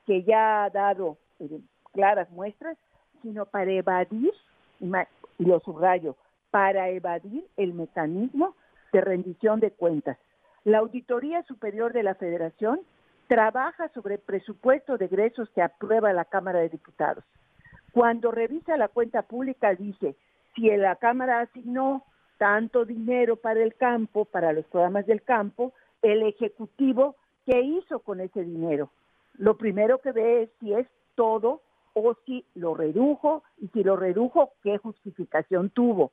[SPEAKER 32] que ya ha dado eh, claras muestras, sino para evadir, y lo subrayo, para evadir el mecanismo de rendición de cuentas. La Auditoría Superior de la Federación trabaja sobre el presupuesto de egresos que aprueba la Cámara de Diputados. Cuando revisa la cuenta pública dice, si la Cámara asignó tanto dinero para el campo, para los programas del campo, el Ejecutivo qué hizo con ese dinero. Lo primero que ve es si es todo o si lo redujo y si lo redujo, qué justificación tuvo.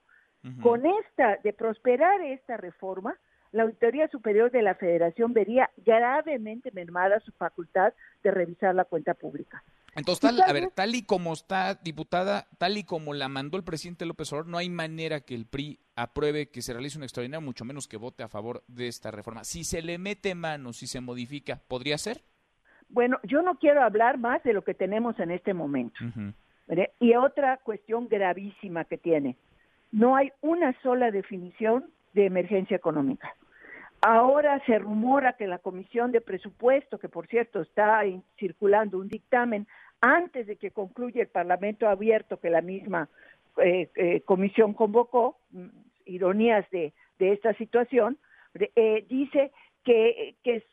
[SPEAKER 32] Con esta, de prosperar esta reforma, la Auditoría Superior de la Federación vería gravemente mermada su facultad de revisar la cuenta pública.
[SPEAKER 3] Entonces, tal, a ver, tal y como está, diputada, tal y como la mandó el presidente López Obrador, no hay manera que el PRI apruebe que se realice un extraordinario, mucho menos que vote a favor de esta reforma. Si se le mete mano, si se modifica, ¿podría ser?
[SPEAKER 32] Bueno, yo no quiero hablar más de lo que tenemos en este momento. Y otra cuestión gravísima que tiene, no hay una sola definición de emergencia económica. Ahora se rumora que la Comisión de Presupuesto, que por cierto está circulando un dictamen antes de que concluya el Parlamento abierto que la misma eh, eh, comisión convocó, mm, ironías de, esta situación, eh, dice que, que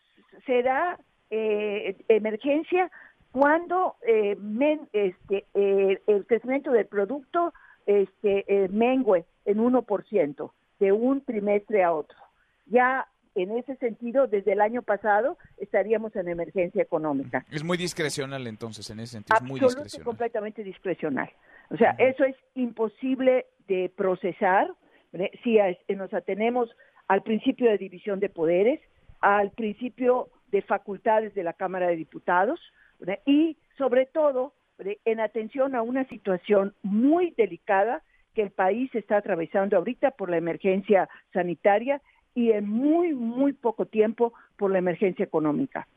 [SPEAKER 32] será emergencia cuando este, el crecimiento del producto este, mengue en 1% de un trimestre a otro. Ya en ese sentido, desde el año pasado estaríamos en emergencia económica.
[SPEAKER 3] Es muy discrecional entonces, en ese sentido, es muy discrecional.
[SPEAKER 32] completamente discrecional. O sea, eso es imposible de procesar si nos atenemos al principio de división de poderes, al principio de facultades de la Cámara de Diputados y sobre todo en atención a una situación muy delicada que el país está atravesando ahorita por la emergencia sanitaria y en muy, muy poco tiempo por la emergencia económica.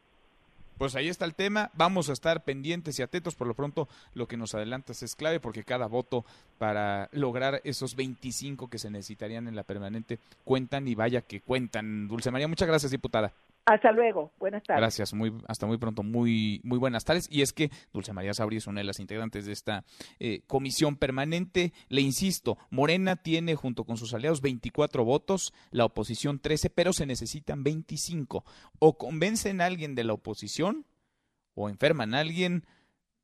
[SPEAKER 3] Pues ahí está el tema, vamos a estar pendientes y atentos, por lo pronto lo que nos adelantas es clave porque cada voto para lograr esos 25 que se necesitarían en la permanente cuentan y vaya que cuentan. Dulce María, muchas gracias, diputada.
[SPEAKER 32] Hasta luego, buenas tardes.
[SPEAKER 3] Gracias, muy, hasta muy pronto, muy, muy buenas tardes. Y es que Dulce María Sabri es una de las integrantes de esta eh, comisión permanente. Le insisto, Morena tiene junto con sus aliados 24 votos, la oposición 13, pero se necesitan 25. O convencen a alguien de la oposición, o enferman a alguien,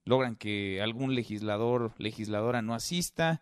[SPEAKER 3] logran que algún legislador, legisladora no asista,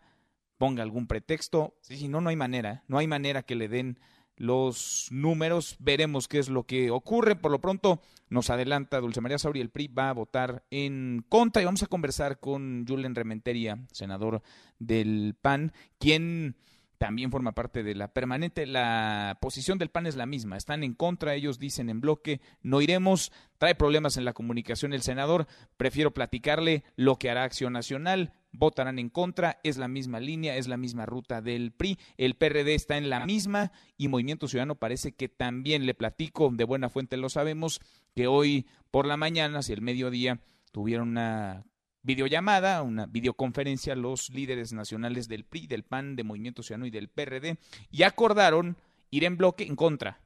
[SPEAKER 3] ponga algún pretexto. Si no, no hay manera, no hay manera que le den los números. Veremos qué es lo que ocurre. Por lo pronto, nos adelanta Dulce María Sauri, el PRI va a votar en contra y vamos a conversar con Julen Rementeria, senador del PAN, quien también forma parte de la permanente. La posición del PAN es la misma. Están en contra, ellos dicen en bloque, no iremos. Trae problemas en la comunicación el senador. Prefiero platicarle lo que hará Acción Nacional votarán en contra, es la misma línea, es la misma ruta del PRI, el PRD está en la misma y Movimiento Ciudadano parece que también le platico, de buena fuente lo sabemos, que hoy por la mañana, hacia el mediodía, tuvieron una videollamada, una videoconferencia los líderes nacionales del PRI, del PAN, de Movimiento Ciudadano y del PRD y acordaron ir en bloque en contra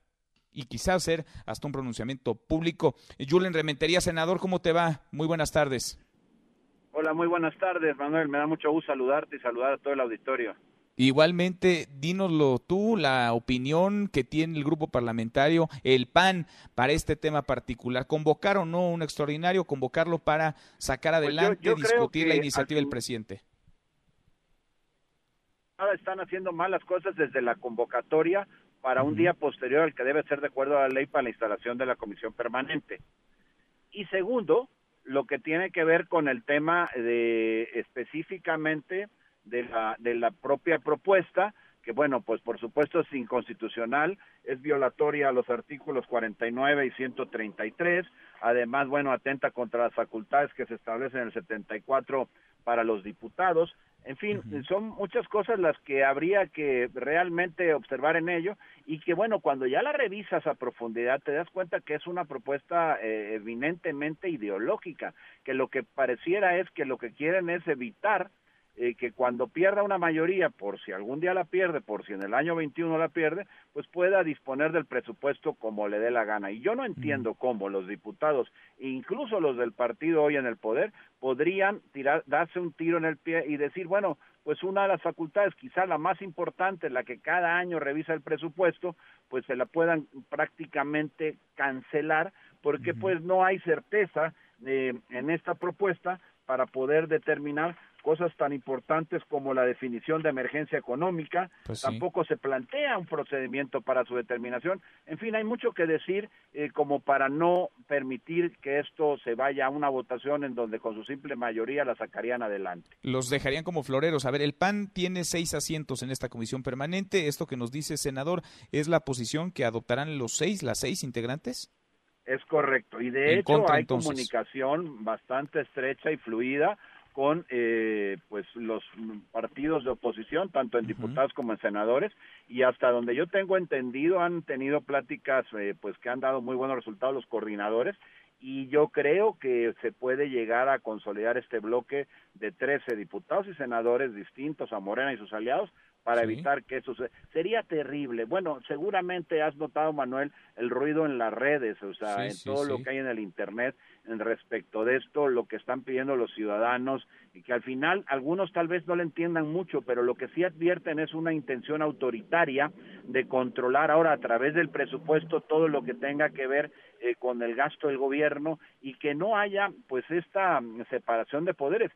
[SPEAKER 3] y quizás hacer hasta un pronunciamiento público. Julen Rementería, senador, ¿cómo te va? Muy buenas tardes.
[SPEAKER 33] Hola, muy buenas tardes, Manuel. Me da mucho gusto saludarte y saludar a todo el auditorio.
[SPEAKER 3] Igualmente, dínoslo tú, la opinión que tiene el grupo parlamentario, el PAN, para este tema particular. ¿Convocar o no un extraordinario? ¿Convocarlo para sacar pues adelante, discutir la iniciativa del presidente?
[SPEAKER 33] Están haciendo mal las cosas desde la convocatoria para un día posterior al que debe ser de acuerdo a la ley para la instalación de la comisión permanente. Y segundo, lo que tiene que ver con el tema de específicamente de la, de la propia propuesta, que bueno, pues por supuesto es inconstitucional, es violatoria a los artículos 49 y 133, además, bueno, atenta contra las facultades que se establecen en el 74 para los diputados, en fin, son muchas cosas las que habría que realmente observar en ello y que bueno, cuando ya la revisas a profundidad te das cuenta que es una propuesta eh, eminentemente ideológica, que lo que pareciera es que lo que quieren es evitar eh, que cuando pierda una mayoría, por si algún día la pierde, por si en el año 21 la pierde, pues pueda disponer del presupuesto como le dé la gana. Y yo no entiendo cómo los diputados, incluso los del partido hoy en el poder, podrían tirar, darse un tiro en el pie y decir, bueno, pues una de las facultades, quizá la más importante, la que cada año revisa el presupuesto, pues se la puedan prácticamente cancelar, porque pues no hay certeza eh, en esta propuesta para poder determinar cosas tan importantes como la definición de emergencia económica,
[SPEAKER 3] Pues sí.
[SPEAKER 33] tampoco se plantea un procedimiento para su determinación. En fin, hay mucho que decir eh, como para no permitir que esto se vaya a una votación en donde con su simple mayoría la sacarían adelante.
[SPEAKER 3] Los dejarían como floreros. A ver, el PAN tiene seis asientos en esta comisión permanente. Esto que nos dice, senador, es la posición que adoptarán los seis, las seis integrantes.
[SPEAKER 33] Es correcto. Y de
[SPEAKER 3] En
[SPEAKER 33] hecho
[SPEAKER 3] contra,
[SPEAKER 33] hay
[SPEAKER 3] entonces.
[SPEAKER 33] comunicación bastante estrecha y fluida con eh, pues los partidos de oposición, tanto en diputados como en senadores, y hasta donde yo tengo entendido han tenido pláticas eh, pues que han dado muy buenos resultados los coordinadores y yo creo que se puede llegar a consolidar este bloque de 13 diputados y senadores distintos a Morena y sus aliados para
[SPEAKER 3] Sí.
[SPEAKER 33] evitar que eso se... sería terrible. Bueno, seguramente has notado, Manuel, el ruido en las redes, o sea,
[SPEAKER 3] Sí,
[SPEAKER 33] en
[SPEAKER 3] sí,
[SPEAKER 33] todo lo que hay en el Internet en respecto de esto, lo que están pidiendo los ciudadanos y que al final algunos tal vez no le entiendan mucho, pero lo que sí advierten es una intención autoritaria de controlar ahora a través del presupuesto todo lo que tenga que ver eh, con el gasto del gobierno y que no haya pues esta mm, separación de poderes.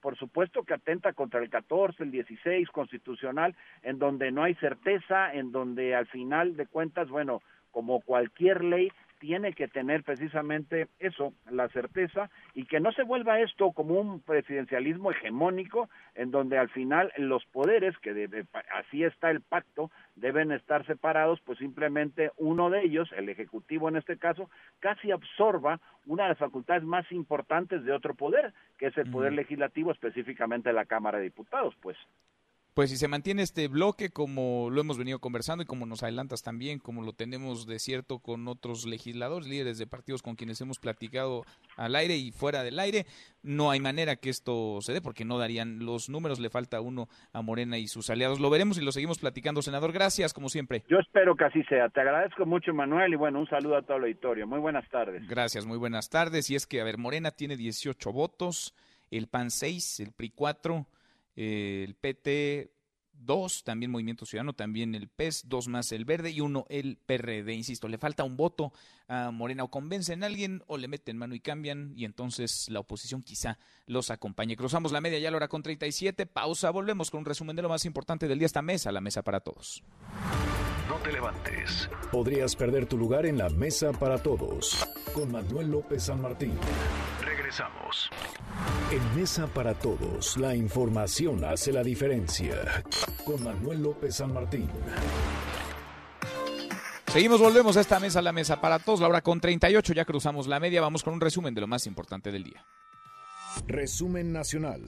[SPEAKER 33] Por supuesto que atenta contra el 14, el 16 constitucional, en donde no hay certeza, en donde al final de cuentas, bueno, como cualquier ley, tiene que tener precisamente eso, la certeza, y que no se vuelva esto como un presidencialismo hegemónico, en donde al final los poderes, que debe- así está el pacto, deben estar separados, pues simplemente uno de ellos, el Ejecutivo en este caso, casi absorba una de las facultades más importantes de otro poder, que es el Poder Legislativo, específicamente la Cámara de Diputados, pues.
[SPEAKER 3] Pues si se mantiene este bloque, como lo hemos venido conversando y como nos adelantas también, como lo tenemos de cierto con otros legisladores, líderes de partidos con quienes hemos platicado al aire y fuera del aire, no hay manera que esto se dé porque no darían los números, le falta uno a Morena y sus aliados. Lo veremos y lo seguimos platicando, senador. Gracias, como siempre.
[SPEAKER 33] Yo espero que así sea. Te agradezco mucho, Manuel, y bueno, un saludo a todo el auditorio. Muy buenas tardes.
[SPEAKER 3] Gracias, muy buenas tardes. Y es que, a ver, Morena tiene 18 votos, el PAN 6, el PRI 4, eh, el PT 2, también Movimiento Ciudadano, también el PES, dos más el Verde y uno el PRD. Insisto, le falta un voto a Morena o convencen a alguien o le meten mano y cambian y entonces la oposición quizá los acompañe. Cruzamos la media ya a la hora con 37, pausa, volvemos con un resumen de lo más importante del día esta mesa, la mesa para todos.
[SPEAKER 16] No te levantes. Podrías perder tu lugar en la mesa para todos. Con Manuel López San Martín. Regresamos. En Mesa para Todos, la información hace la diferencia. Con Manuel López San Martín.
[SPEAKER 3] Seguimos, volvemos a esta mesa, la mesa para todos, la hora con 38, ya cruzamos la media, vamos con un resumen de lo más importante del día.
[SPEAKER 16] Resumen nacional.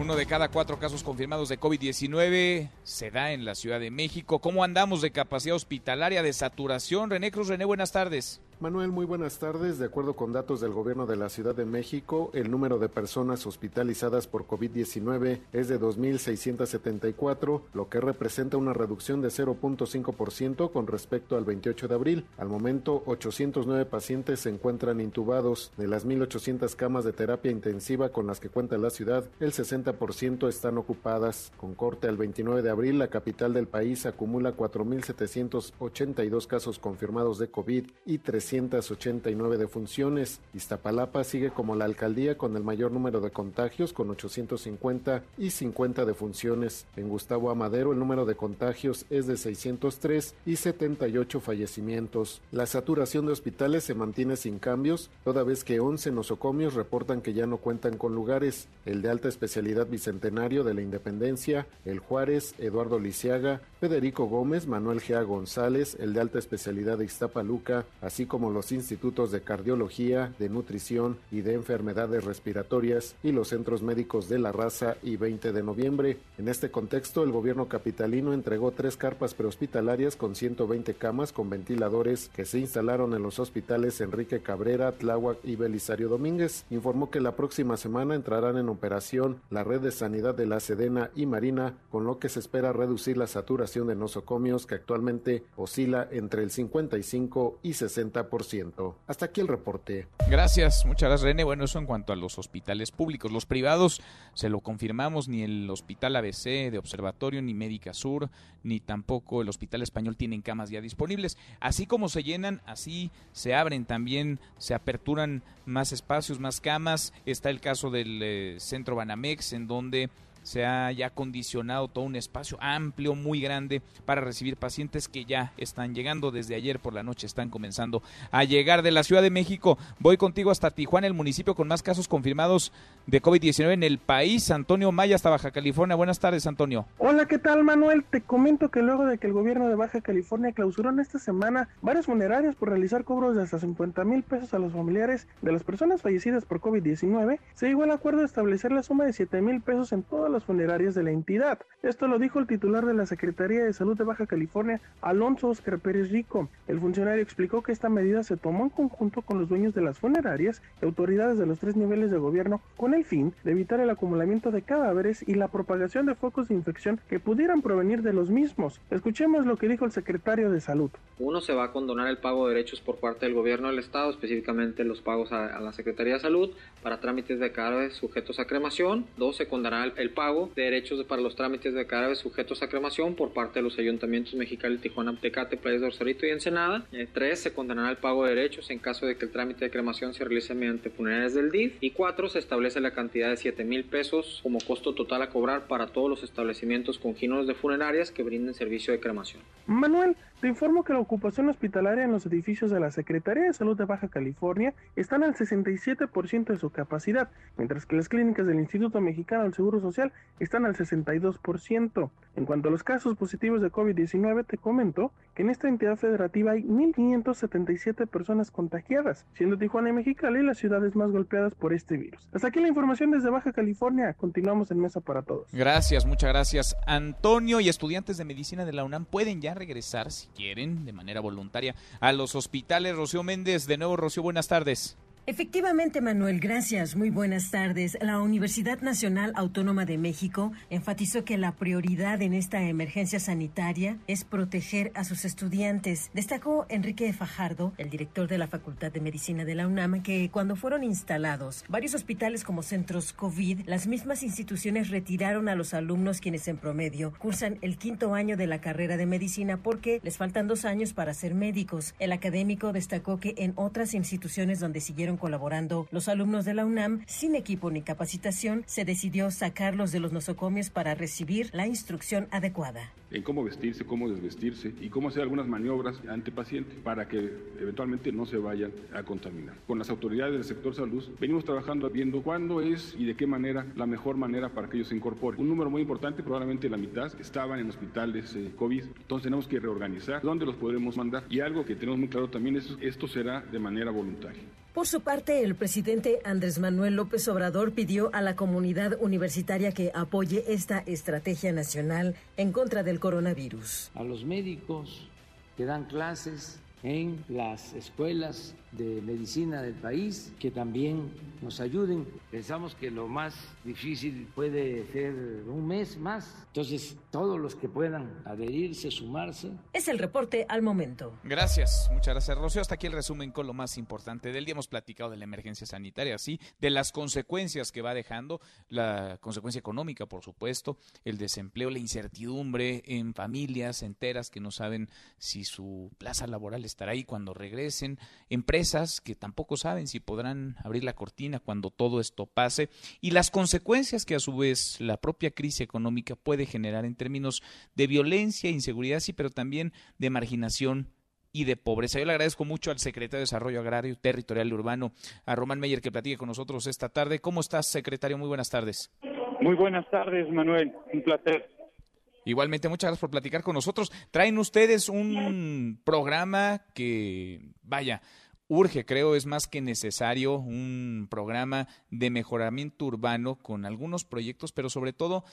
[SPEAKER 3] Uno de cada cuatro casos confirmados de COVID-19 se da en la Ciudad de México. ¿Cómo andamos de capacidad hospitalaria, de saturación? René Cruz, René, buenas tardes.
[SPEAKER 34] Manuel, muy buenas tardes. De acuerdo con datos del gobierno de la Ciudad de México, el número de personas hospitalizadas por COVID-19 es de 2.674, lo que representa una reducción de 0.5% con respecto al 28 de abril. Al momento, 809 pacientes se encuentran intubados. De las 1.800 camas de terapia intensiva con las que cuenta la ciudad, el 60% están ocupadas. Con corte al 29 de abril, la capital del país acumula 4.782 casos confirmados de COVID y 389 defunciones. Iztapalapa sigue como la alcaldía con el mayor número de contagios con 850 y 50 defunciones. En Gustavo Amadero el número de contagios es de 603 y 78 fallecimientos. La saturación de hospitales se mantiene sin cambios, toda vez que 11 nosocomios reportan que ya no cuentan con lugares. El de alta especialidad Bicentenario de la Independencia, el Juárez, Eduardo Lisiaga, Federico Gómez, Manuel Gea González, el de alta especialidad de Iztapaluca, así como los institutos de cardiología, de nutrición y de enfermedades respiratorias y los centros médicos de la raza y 20 de noviembre. En este contexto, el gobierno capitalino entregó tres carpas prehospitalarias con 120 camas con ventiladores que se instalaron en los hospitales Enrique Cabrera, Tláhuac y Belisario Domínguez. Informó que la próxima semana entrarán en operación la red de sanidad de la Sedena y Marina, con lo que se espera reducir la saturación de nosocomios que actualmente oscila entre el 55 y 60 70%. Hasta aquí el reporte.
[SPEAKER 3] Gracias, muchas gracias René. Bueno, eso en cuanto a los hospitales públicos. Los privados, se lo confirmamos, ni el Hospital ABC de Observatorio, ni Médica Sur, ni tampoco el Hospital Español tienen camas ya disponibles. Así como se llenan, así se abren también, se aperturan más espacios, más camas. Está el caso del eh, Centro Banamex, en donde se ha ya condicionado todo un espacio amplio, muy grande, para recibir pacientes que ya están llegando desde ayer por la noche, están comenzando a llegar de la Ciudad de México. Voy contigo hasta Tijuana, el municipio con más casos confirmados de COVID-19 en el país. Antonio Maya, hasta Baja California. Buenas tardes, Antonio.
[SPEAKER 35] Hola, ¿qué tal, Manuel? Te comento que luego de que el gobierno de Baja California clausuró en esta semana varios funerarios por realizar cobros de hasta 50 mil pesos a los familiares de las personas fallecidas por COVID-19, se llegó al acuerdo de establecer la suma de 7 mil pesos en todas las funerarias de la entidad. Esto lo dijo el titular de la Secretaría de Salud de Baja California, Alonso Oscar Pérez Rico. El funcionario explicó que esta medida se tomó en conjunto con los dueños de las funerarias y autoridades de los tres niveles de gobierno con el fin de evitar el acumulamiento de cadáveres y la propagación de focos de infección que pudieran provenir de los mismos. Escuchemos lo que dijo el secretario de Salud.
[SPEAKER 36] Uno, se va a condonar el pago de derechos por parte del gobierno del Estado, específicamente los pagos a, la Secretaría de Salud para trámites de cadáveres sujetos a cremación. Dos, se condonará el, el pago de derechos para los trámites de cadáveres sujetos a cremación por parte de los ayuntamientos Mexicali, Tijuana, Tecate, Playas de y Ensenada. Eh, tres, se condenará el pago de derechos en caso de que el trámite de cremación se realice mediante funerarias del DIF. Y cuatro, se establece la cantidad de 7 mil pesos como costo total a cobrar para todos los establecimientos congíneros de funerarias que brinden servicio de cremación.
[SPEAKER 35] Manuel, te informo que la ocupación hospitalaria en los edificios de la Secretaría de Salud de Baja California están al 67% de su capacidad, mientras que las clínicas del Instituto Mexicano del Seguro Social están al 62%. En cuanto a los casos positivos de COVID-19, te comento que en esta entidad federativa hay 1.577 personas contagiadas, siendo Tijuana y Mexicali las ciudades más golpeadas por este virus. Hasta aquí la información desde Baja California. Continuamos en Mesa para Todos.
[SPEAKER 3] Gracias, muchas gracias. Antonio y estudiantes de medicina de la UNAM pueden ya regresar, si quieren, de manera voluntaria, a los hospitales. Rocío Méndez, de nuevo, Rocío, buenas tardes.
[SPEAKER 37] Efectivamente, Manuel, gracias. Muy buenas tardes. La Universidad Nacional Autónoma de México enfatizó que la prioridad en esta emergencia sanitaria es proteger a sus estudiantes. Destacó Enrique Fajardo, el director de la Facultad de Medicina de la UNAM, que cuando fueron instalados varios hospitales como centros COVID, las mismas instituciones retiraron a los alumnos quienes en promedio cursan el quinto año de la carrera de medicina porque les faltan dos años para ser médicos. El académico destacó que en otras instituciones donde siguieron colaborando los alumnos de la UNAM sin equipo ni capacitación, se decidió sacarlos de los nosocomios para recibir la instrucción adecuada.
[SPEAKER 38] En cómo vestirse, cómo desvestirse y cómo hacer algunas maniobras ante paciente para que eventualmente no se vayan a contaminar. Con las autoridades del sector salud venimos trabajando viendo cuándo es y de qué manera la mejor manera para que ellos se incorporen. Un número muy importante, probablemente la mitad, estaban en hospitales eh, COVID. Entonces tenemos que reorganizar dónde los podremos mandar. Y algo que tenemos muy claro también es esto será de manera voluntaria.
[SPEAKER 37] Por su parte, el presidente Andrés Manuel López Obrador pidió a la comunidad universitaria que apoye esta estrategia nacional en contra del coronavirus.
[SPEAKER 6] A los médicos que dan clases en las escuelas de medicina del país que también nos ayuden. Pensamos que lo más difícil puede ser un mes más. Entonces, todos los que puedan adherirse, sumarse.
[SPEAKER 37] Es el reporte al momento.
[SPEAKER 3] Gracias, muchas gracias, Rocío. Hasta aquí el resumen con lo más importante del día. Hemos platicado de la emergencia sanitaria, sí, de las consecuencias que va dejando, la consecuencia económica, por supuesto, el desempleo, la incertidumbre en familias enteras que no saben si su plaza laboral estará ahí cuando regresen, empresas que tampoco saben si podrán abrir la cortina cuando todo esto pase y las consecuencias que a su vez la propia crisis económica puede generar en términos de violencia, inseguridad, sí, pero también de marginación y de pobreza. Yo le agradezco mucho al secretario de Desarrollo Agrario, Territorial y Urbano, a Román Meyer, que platique con nosotros esta tarde. ¿Cómo estás, secretario? Muy buenas tardes.
[SPEAKER 39] Muy buenas tardes, Manuel. Un placer.
[SPEAKER 3] Igualmente, muchas gracias por platicar con nosotros. Traen ustedes un programa que, vaya, urge, creo, es más que necesario un programa de mejoramiento urbano con algunos proyectos, pero sobre todo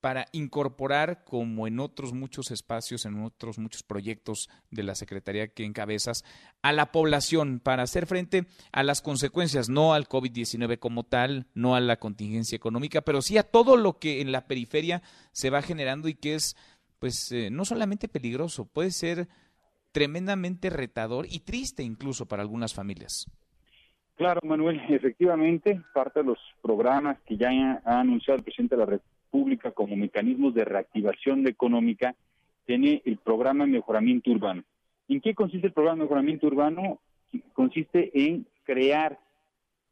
[SPEAKER 3] para incorporar, como en otros muchos espacios, en otros muchos proyectos de la Secretaría que encabezas, a la población para hacer frente a las consecuencias, no al COVID-19 como tal, no a la contingencia económica, pero sí a todo lo que en la periferia se va generando y que es, pues, eh, no solamente peligroso, puede ser tremendamente retador y triste incluso para algunas familias.
[SPEAKER 39] Claro, Manuel, efectivamente, parte de los programas que ya ha anunciado el presidente de la República como mecanismos de reactivación económica tiene el programa de mejoramiento urbano. ¿En qué consiste el programa de mejoramiento urbano? Consiste en crear,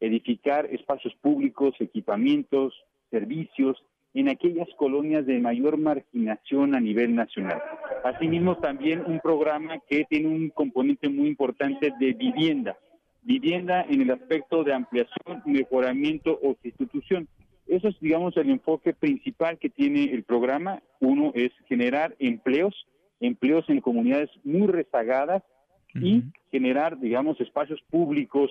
[SPEAKER 39] edificar espacios públicos, equipamientos, servicios en aquellas colonias de mayor marginación a nivel nacional. Asimismo, también un programa que tiene un componente muy importante de vivienda. Vivienda en el aspecto de ampliación, mejoramiento o sustitución. Eso es, digamos, el enfoque principal que tiene el programa. Uno es generar empleos, empleos en comunidades muy rezagadas y generar, digamos, espacios públicos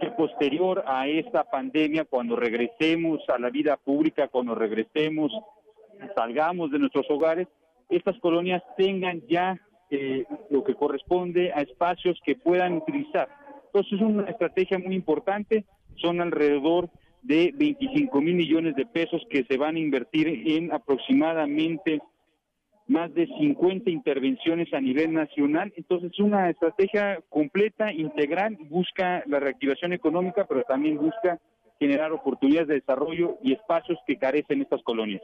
[SPEAKER 39] que posterior a esta pandemia, cuando regresemos a la vida pública, cuando regresemos, salgamos de nuestros hogares, estas colonias tengan ya eh, lo que corresponde a espacios que puedan utilizar. Entonces es una estrategia muy importante, son alrededor de 25 mil millones de pesos que se van a invertir en aproximadamente más de 50 intervenciones a nivel nacional. Entonces, es una estrategia completa, integral, busca la reactivación económica, pero también busca generar oportunidades de desarrollo y espacios que carecen estas colonias.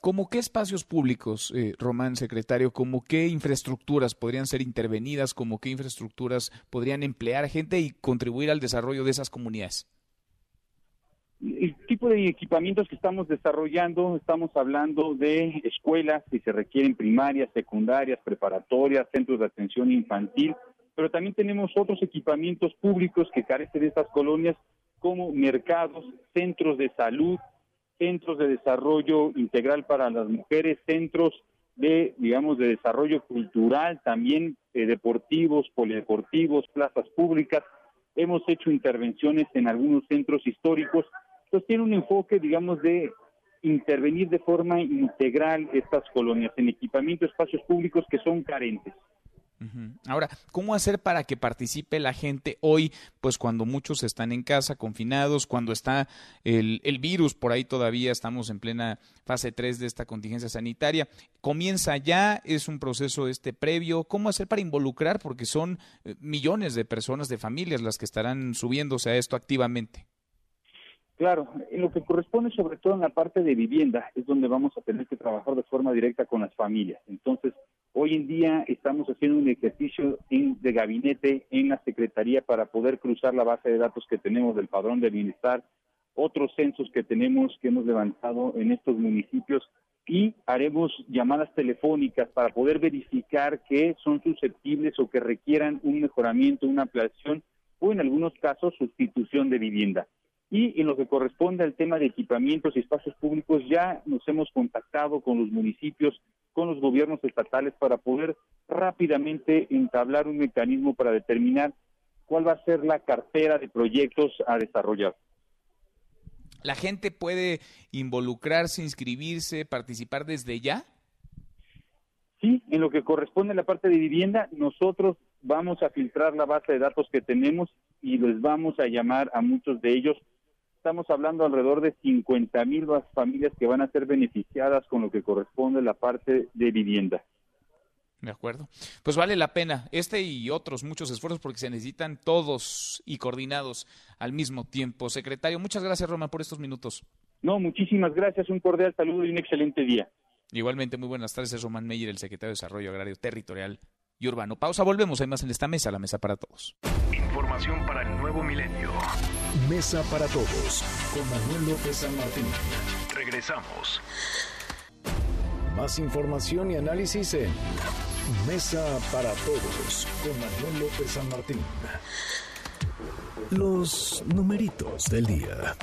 [SPEAKER 3] ¿Cómo qué espacios públicos, eh, Román, secretario? ¿Cómo qué infraestructuras podrían ser intervenidas? ¿Cómo qué infraestructuras podrían emplear gente y contribuir al desarrollo de esas comunidades?
[SPEAKER 39] El tipo de equipamientos que estamos desarrollando, estamos hablando de escuelas que se requieren primarias, secundarias, preparatorias, centros de atención infantil, pero también tenemos otros equipamientos públicos que carecen de estas colonias como mercados, centros de salud, centros de desarrollo integral para las mujeres, centros de, digamos, de desarrollo cultural, también eh, deportivos, polideportivos, plazas públicas. Hemos hecho intervenciones en algunos centros históricos entonces tiene un enfoque, digamos, de intervenir de forma integral estas colonias en equipamiento, espacios públicos que son carentes.
[SPEAKER 3] Ahora, ¿cómo hacer para que participe la gente hoy, pues cuando muchos están en casa, confinados, cuando está el, virus por ahí todavía, estamos en plena fase 3 de esta contingencia sanitaria? ¿Comienza ya? ¿Es un proceso este previo? ¿Cómo hacer para involucrar? Porque son eh, millones de personas, de familias las que estarán subiéndose a esto activamente.
[SPEAKER 39] Claro, en lo que corresponde sobre todo en la parte de vivienda es donde vamos a tener que trabajar de forma directa con las familias. Entonces, hoy en día estamos haciendo un ejercicio de gabinete en la Secretaría para poder cruzar la base de datos que tenemos del padrón de bienestar, otros censos que tenemos que hemos levantado en estos municipios y haremos llamadas telefónicas para poder verificar que son susceptibles o que requieran un mejoramiento, una ampliación o en algunos casos sustitución de vivienda. Y en lo que corresponde al tema de equipamientos y espacios públicos, ya nos hemos contactado con los municipios, con los gobiernos estatales para poder rápidamente entablar un mecanismo para determinar cuál va a ser la cartera de proyectos a desarrollar.
[SPEAKER 3] ¿La gente puede involucrarse, inscribirse, participar desde ya?
[SPEAKER 39] Sí, en lo que corresponde a la parte de vivienda, nosotros vamos a filtrar la base de datos que tenemos y les vamos a llamar a muchos de ellos estamos hablando alrededor de 50 mil familias que van a ser beneficiadas con lo que corresponde a la parte de vivienda.
[SPEAKER 3] De acuerdo. Pues vale la pena este y otros muchos esfuerzos porque se necesitan todos y coordinados al mismo tiempo. Secretario, muchas gracias, Roma, por estos minutos.
[SPEAKER 39] No, muchísimas gracias. Un cordial saludo y un excelente día.
[SPEAKER 3] Igualmente, muy buenas tardes. Es Román Meyer, el secretario de Desarrollo Agrario Territorial y Urbano. Pausa, volvemos. Hay más en esta mesa, la mesa para todos.
[SPEAKER 16] Información para el nuevo milenio. Mesa para todos con Manuel López San Martín. Regresamos. Más información y análisis en Mesa para todos con Manuel López San Martín. Los numeritos del día.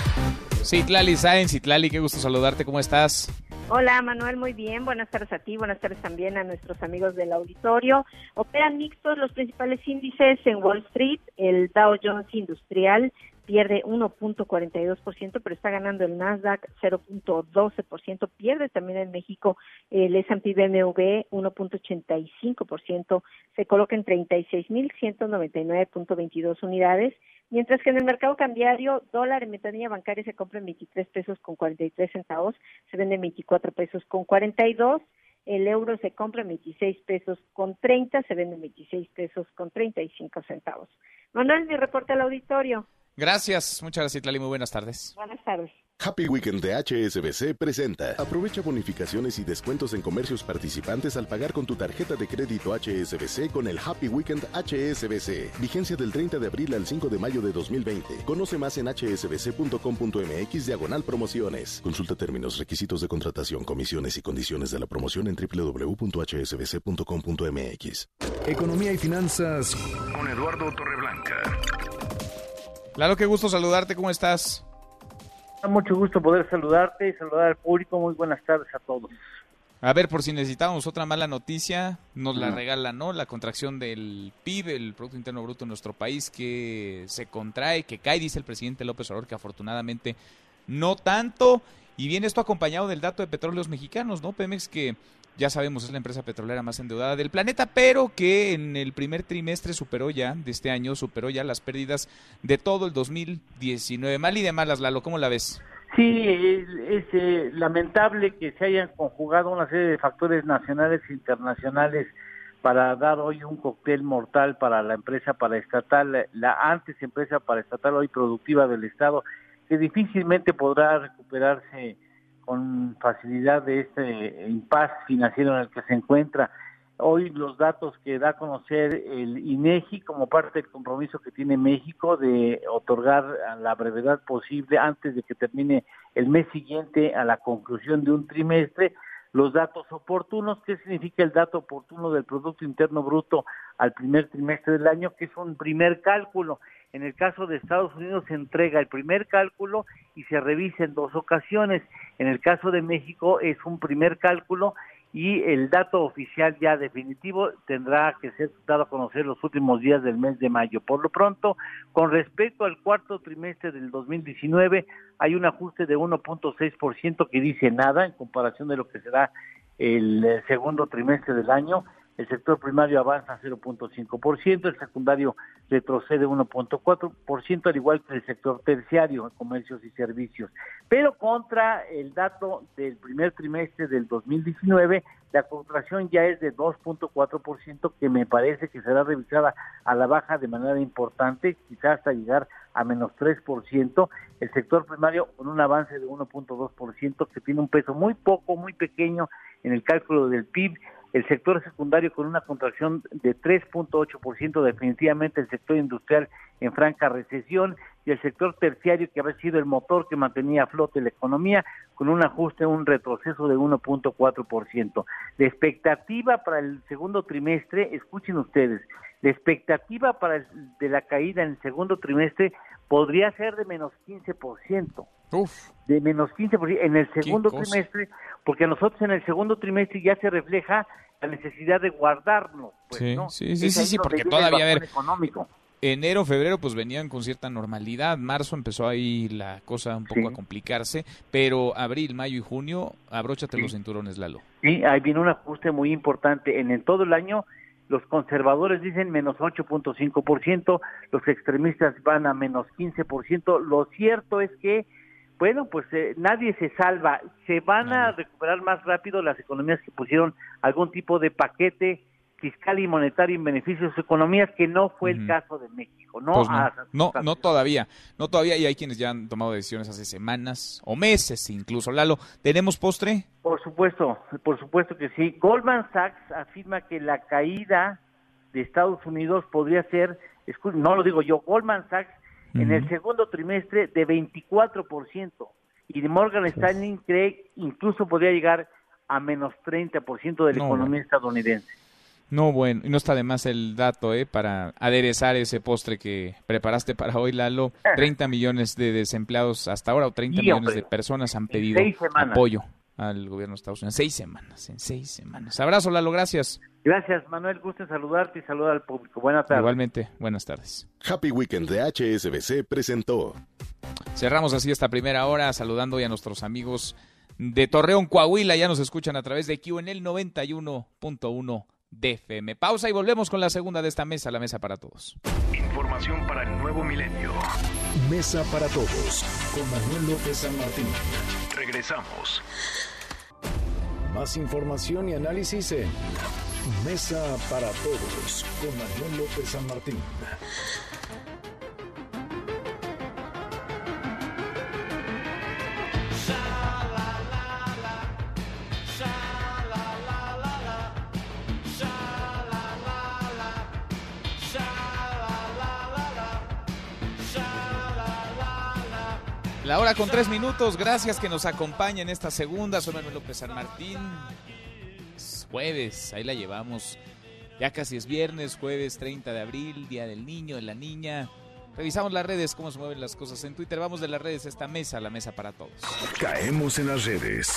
[SPEAKER 3] Citlali Sáenz, Citlali, qué gusto saludarte, ¿cómo estás?
[SPEAKER 40] Hola Manuel, muy bien. Buenas tardes a ti, buenas tardes también a nuestros amigos del auditorio. Operan mixtos los principales índices en Wall Street. El Dow Jones Industrial pierde 1.42%, pero está ganando el Nasdaq 0.12%, pierde también en México el S&P BMV 1.85%, se coloca en 36.199.22 unidades, mientras que en el mercado cambiario, dólar en ventanilla bancaria se compra en 23 pesos con 43 centavos, se vende en 24 pesos con 42 el euro se compra en 26 pesos con 30, se vende en 26 pesos con 35 centavos. Manuel, mi reporte al auditorio.
[SPEAKER 3] Gracias, muchas gracias, Itlali. Muy buenas tardes.
[SPEAKER 40] Buenas tardes.
[SPEAKER 41] Happy Weekend de HSBC presenta. Aprovecha bonificaciones y descuentos en comercios participantes al pagar con tu tarjeta de crédito HSBC con el Happy Weekend HSBC. Vigencia del 30 de abril al 5 de mayo de 2020. Conoce más en hsbc.com.mx diagonal promociones. Consulta términos, requisitos de contratación, comisiones y condiciones de la promoción en www.hsbc.com.mx.
[SPEAKER 16] Economía y finanzas con Eduardo Torreblanca.
[SPEAKER 3] Claro, qué gusto saludarte, ¿cómo estás?
[SPEAKER 42] Mucho gusto poder saludarte y saludar al público. Muy buenas tardes a todos.
[SPEAKER 3] A ver, por si necesitamos otra mala noticia, nos la regala, ¿no? La contracción del PIB, el Producto Interno Bruto en nuestro país, que se contrae, que cae, dice el presidente López Obrador, que afortunadamente no tanto. Y viene esto acompañado del dato de petróleos mexicanos, ¿no? Pemex que ya sabemos es la empresa petrolera más endeudada del planeta, pero que en el primer trimestre superó ya, de este año, superó ya las pérdidas de todo el 2019. Mal y de malas, Lalo, ¿cómo la ves?
[SPEAKER 42] Sí, es, eh, lamentable que se hayan conjugado una serie de factores nacionales e internacionales para dar hoy un cóctel mortal para la empresa paraestatal, la antes empresa paraestatal hoy productiva del Estado, que difícilmente podrá recuperarse con facilidad de este impasse financiero en el que se encuentra. Hoy los datos que da a conocer el INEGI como parte del compromiso que tiene México de otorgar a la brevedad posible antes de que termine el mes siguiente a la conclusión de un trimestre los datos oportunos. ¿Qué significa el dato oportuno del Producto Interno Bruto al primer trimestre del año? Que es un primer cálculo. En el caso de Estados Unidos se entrega el primer cálculo y se revisa en dos ocasiones. En el caso de México es un primer cálculo y el dato oficial ya definitivo tendrá que ser dado a conocer los últimos días del mes de mayo. Por lo pronto, con respecto al cuarto trimestre del 2019, hay un ajuste de 1.6% que dice nada en comparación de lo que será el segundo trimestre del año el sector primario avanza 0.5%, el secundario retrocede 1.4%, al igual que el sector terciario, comercios y servicios. Pero contra el dato del primer trimestre del 2019, la contracción ya es de 2.4%, que me parece que será revisada a la baja de manera importante, quizás hasta llegar a menos 3%. El sector primario con un avance de 1.2%, que tiene un peso muy poco, muy pequeño en el cálculo del PIB el sector secundario con una contracción de 3.8%, definitivamente el sector industrial en franca recesión y el sector terciario que había sido el motor que mantenía a flote la economía con un ajuste, un retroceso de 1.4%. La expectativa para el segundo trimestre, escuchen ustedes, la expectativa para de la caída en el segundo trimestre podría ser de menos 15%. Uf. De menos 15% en el segundo trimestre, porque a nosotros en el segundo trimestre ya se refleja la necesidad de guardarnos. Pues,
[SPEAKER 3] sí,
[SPEAKER 42] ¿no?
[SPEAKER 3] sí, sí, sí, porque todavía, a ver, económico. Enero, febrero, pues venían con cierta normalidad, marzo empezó ahí la cosa un poco a complicarse, pero abril, mayo y junio, abróchate los cinturones, Lalo.
[SPEAKER 42] Sí, ahí viene un ajuste muy importante. En, en todo el año los conservadores dicen menos 8.5%, los extremistas van a menos 15%. Lo cierto es que, bueno, pues eh, nadie se salva. Se van a recuperar más rápido las economías que pusieron algún tipo de paquete fiscal y monetario en beneficio de sus economías, que no fue el caso de México. No,
[SPEAKER 3] pues no, no, todavía, no todavía, y hay quienes ya han tomado decisiones hace semanas o meses incluso. Lalo, ¿tenemos postre?
[SPEAKER 42] Por supuesto, por supuesto que sí. Goldman Sachs afirma que la caída de Estados Unidos podría ser, no lo digo yo, Goldman Sachs en el segundo trimestre de 24%, y Morgan Stanley cree incluso podría llegar a menos 30% de la economía estadounidense.
[SPEAKER 3] No, bueno, y no está de más el dato, ¿eh? Para aderezar ese postre que preparaste para hoy, Lalo. 30 millones de desempleados hasta ahora, o 30 millones de personas han pedido apoyo al gobierno de Estados Unidos. En seis semanas, en seis semanas. Abrazo, Lalo, gracias.
[SPEAKER 42] Gracias, Manuel. Gusto en saludarte y saludar al público. Buenas tardes.
[SPEAKER 3] Igualmente, buenas tardes.
[SPEAKER 41] Happy Weekend de HSBC presentó.
[SPEAKER 3] Cerramos así esta primera hora saludando hoy a nuestros amigos de Torreón, Coahuila. Ya nos escuchan a través de Q en el 91.1 DFM. Pausa y volvemos con la segunda de esta mesa, la mesa para todos.
[SPEAKER 16] Información para el nuevo milenio. Mesa para todos con Manuel López San Martín. Regresamos. Más información y análisis en Mesa para Todos con Manuel López San Martín.
[SPEAKER 3] La hora con tres minutos. Gracias que nos acompaña en esta segunda. Soy Manuel López San Martín. Es jueves, ahí la llevamos. Ya casi es viernes, jueves 30 de abril, Día del Niño, de la Niña. Revisamos las redes, cómo se mueven las cosas en Twitter. Vamos de las redes a esta mesa, la mesa para todos.
[SPEAKER 16] Caemos en las redes.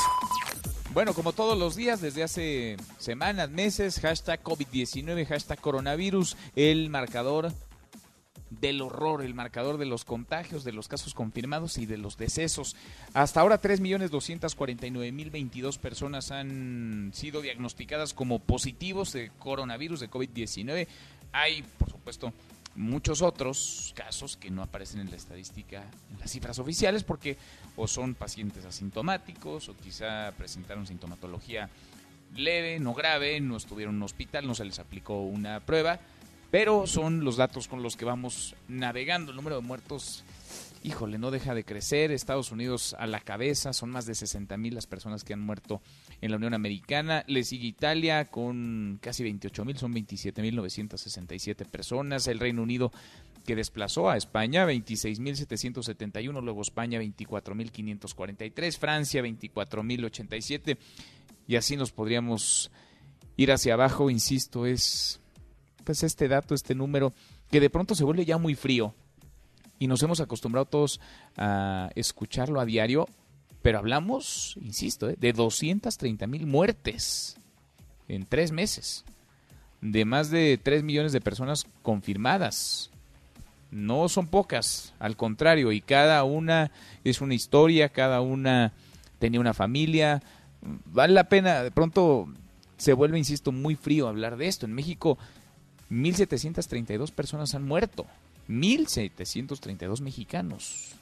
[SPEAKER 3] Bueno, como todos los días, desde hace semanas, meses, hashtag COVID-19, hashtag coronavirus, el marcador del horror, el marcador de los contagios, de los casos confirmados y de los decesos. Hasta ahora 3.249.022 personas han sido diagnosticadas como positivos de coronavirus de COVID-19. Hay, por supuesto, muchos otros casos que no aparecen en la estadística, en las cifras oficiales, porque o son pacientes asintomáticos o quizá presentaron sintomatología leve, no grave, no estuvieron en un hospital, no se les aplicó una prueba pero son los datos con los que vamos navegando. El número de muertos, híjole, no deja de crecer. Estados Unidos a la cabeza, son más de 60 mil las personas que han muerto en la Unión Americana. Le sigue Italia con casi 28 mil, son 27 mil 967 personas. El Reino Unido que desplazó a España, 26.771, luego España 24.543, Francia 24.087 y así nos podríamos ir hacia abajo, insisto, es pues este dato, este número, que de pronto se vuelve ya muy frío y nos hemos acostumbrado todos a escucharlo a diario, pero hablamos, insisto, ¿eh? de 230 mil muertes en tres meses, de más de 3 millones de personas confirmadas. No son pocas, al contrario, y cada una es una historia, cada una tenía una familia. Vale la pena, de pronto se vuelve, insisto, muy frío hablar de esto. En México 1.732 personas han muerto. 1.732 mexicanos.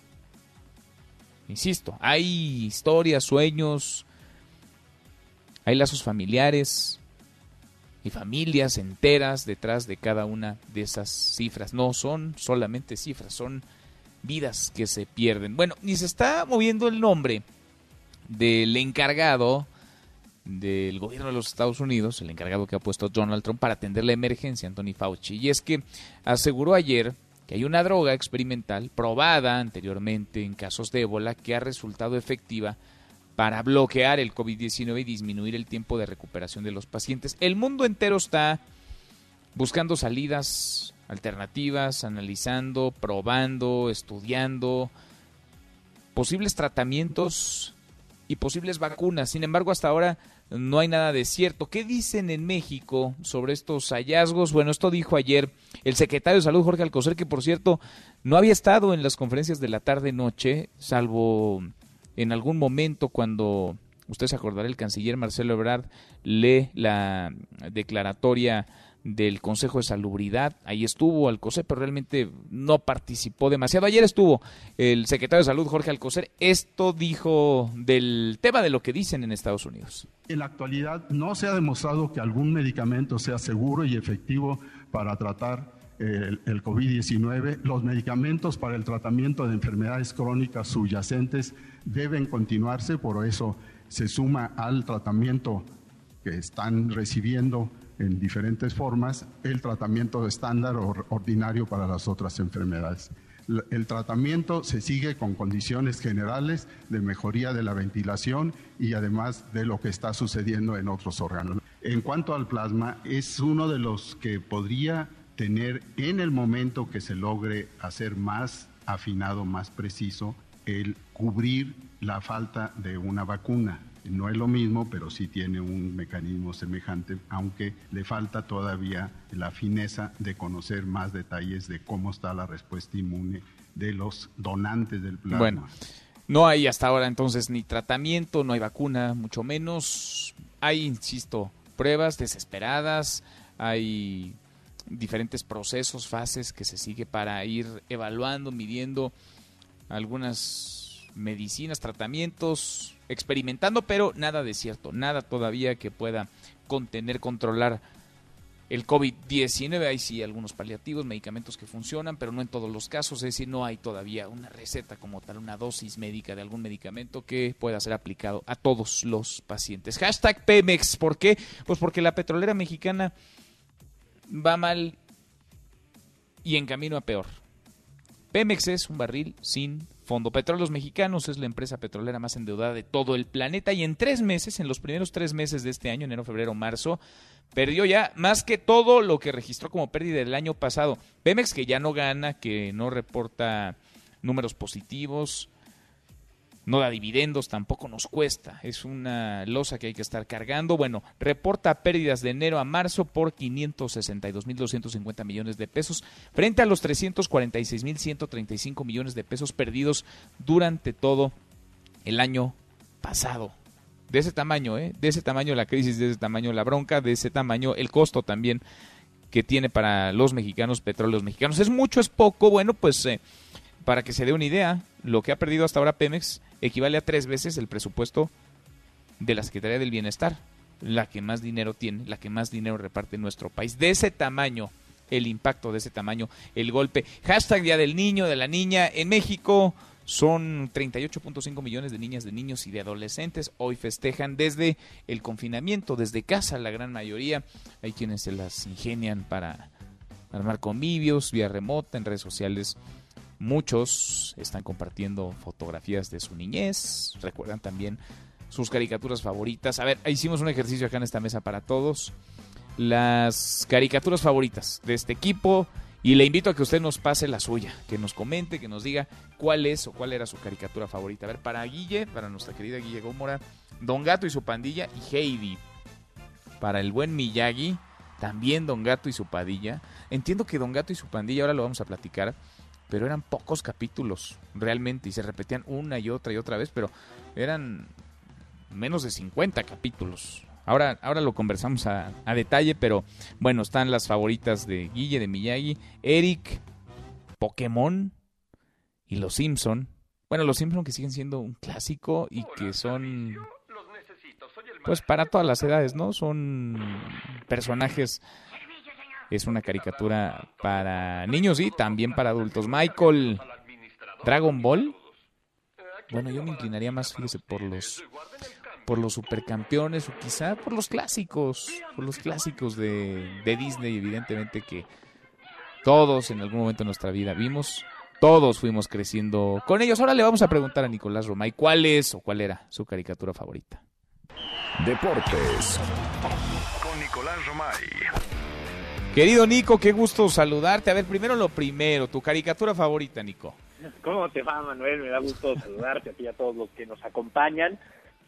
[SPEAKER 3] Insisto, hay historias, sueños, hay lazos familiares y familias enteras detrás de cada una de esas cifras. No son solamente cifras, son vidas que se pierden. Bueno, ni se está moviendo el nombre del encargado del gobierno de los Estados Unidos, el encargado que ha puesto Donald Trump para atender la emergencia, Anthony Fauci. Y es que aseguró ayer que hay una droga experimental probada anteriormente en casos de ébola que ha resultado efectiva para bloquear el COVID-19 y disminuir el tiempo de recuperación de los pacientes. El mundo entero está buscando salidas alternativas, analizando, probando, estudiando posibles tratamientos y posibles vacunas. Sin embargo, hasta ahora no hay nada de cierto. ¿Qué dicen en México sobre estos hallazgos? Bueno, esto dijo ayer el secretario de Salud, Jorge Alcocer, que por cierto no había estado en las conferencias de la tarde-noche, salvo en algún momento cuando, usted se acordará, el canciller Marcelo Ebrard lee la declaratoria del Consejo de Salubridad. Ahí estuvo Alcocer, pero realmente no participó demasiado. Ayer estuvo el secretario de Salud, Jorge Alcocer. Esto dijo del tema de lo que dicen en Estados Unidos.
[SPEAKER 43] En la actualidad no se ha demostrado que algún medicamento sea seguro y efectivo para tratar el, el COVID-19. Los medicamentos para el tratamiento de enfermedades crónicas subyacentes deben continuarse, por eso se suma al tratamiento que están recibiendo en diferentes formas el tratamiento estándar o ordinario para las otras enfermedades. El tratamiento se sigue con condiciones generales de mejoría de la ventilación y además de lo que está sucediendo en otros órganos. En cuanto al plasma, es uno de los que podría tener en el momento que se logre hacer más afinado, más preciso, el cubrir la falta de una vacuna. No es lo mismo, pero sí tiene un mecanismo semejante, aunque le falta todavía la fineza de conocer más detalles de cómo está la respuesta inmune de los donantes del plasma.
[SPEAKER 3] Bueno, no hay hasta ahora entonces ni tratamiento, no hay vacuna, mucho menos. Hay, insisto, pruebas desesperadas, hay diferentes procesos, fases que se sigue para ir evaluando, midiendo algunas medicinas, tratamientos, experimentando, pero nada de cierto, nada todavía que pueda contener, controlar el COVID-19. Hay sí algunos paliativos, medicamentos que funcionan, pero no en todos los casos. Es decir, no hay todavía una receta como tal, una dosis médica de algún medicamento que pueda ser aplicado a todos los pacientes. Hashtag Pemex. ¿Por qué? Pues porque la petrolera mexicana va mal y en camino a peor. Pemex es un barril sin fondo. Petróleos Mexicanos es la empresa petrolera más endeudada de todo el planeta y en tres meses, en los primeros tres meses de este año, enero, febrero, marzo, perdió ya más que todo lo que registró como pérdida del año pasado. Pemex que ya no gana, que no reporta números positivos, no da dividendos, tampoco nos cuesta. Es una losa que hay que estar cargando. Bueno, reporta pérdidas de enero a marzo por 562.250 millones de pesos frente a los 346.135 millones de pesos perdidos durante todo el año pasado. De ese tamaño, ¿eh? De ese tamaño la crisis, de ese tamaño la bronca, de ese tamaño el costo también que tiene para los mexicanos, petróleos mexicanos. ¿Es mucho, es poco? Bueno, pues eh, para que se dé una idea, lo que ha perdido hasta ahora Pemex equivale a tres veces el presupuesto de la Secretaría del Bienestar, la que más dinero tiene, la que más dinero reparte en nuestro país. De ese tamaño, el impacto de ese tamaño, el golpe. Hashtag Día del Niño, de la Niña. En México son 38.5 millones de niñas, de niños y de adolescentes. Hoy festejan desde el confinamiento, desde casa, la gran mayoría. Hay quienes se las ingenian para armar convivios, vía remota, en redes sociales Muchos están compartiendo fotografías de su niñez, recuerdan también sus caricaturas favoritas. A ver, hicimos un ejercicio acá en esta mesa para todos. Las caricaturas favoritas de este equipo. Y le invito a que usted nos pase la suya, que nos comente, que nos diga cuál es o cuál era su caricatura favorita. A ver, para Guille, para nuestra querida Guille Gómora, Don Gato y su pandilla y Heidi. Para el buen Miyagi, también Don Gato y su pandilla. Entiendo que Don Gato y su pandilla, ahora lo vamos a platicar, pero eran pocos capítulos realmente y se repetían una y otra y otra vez, pero eran menos de 50 capítulos. Ahora, ahora lo conversamos a, detalle, pero bueno, están las favoritas de Guille, de Miyagi, Eric, Pokémon y Los Simpson. Bueno, Los Simpson que siguen siendo un clásico y que son pues para todas las edades, ¿no? Son personajes es una caricatura para niños y también para adultos. Michael, Dragon Ball. Bueno, yo me inclinaría más, fíjese, por los por los supercampeones o quizá por los clásicos, por los clásicos de, de Disney, evidentemente que todos en algún momento de nuestra vida vimos, todos fuimos creciendo con ellos. Ahora le vamos a preguntar a Nicolás Romay cuál es o cuál era su caricatura favorita.
[SPEAKER 16] Deportes con Nicolás Romay.
[SPEAKER 3] Querido Nico, qué gusto saludarte. A ver, primero lo primero, tu caricatura favorita, Nico.
[SPEAKER 44] ¿Cómo te va, Manuel? Me da gusto saludarte a ti y a todos los que nos acompañan.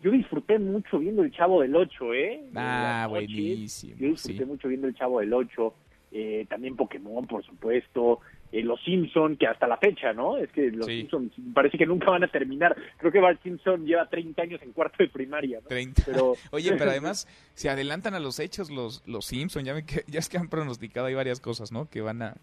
[SPEAKER 44] Yo disfruté mucho viendo El Chavo del Ocho, ¿eh?
[SPEAKER 3] Ah, buenísimo.
[SPEAKER 44] Yo disfruté mucho viendo El Chavo del Ocho. Eh, también Pokémon, por supuesto. Eh, los Simpson, que hasta la fecha, ¿no? Es que los Simpson parece que nunca van a terminar. Creo que Bart Simpson lleva 30 años en cuarto de primaria, ¿no?
[SPEAKER 3] 30. Pero... Oye, pero además se adelantan a los hechos los, los Simpson. Ya, ya es que han pronosticado hay varias cosas, ¿no? Que van a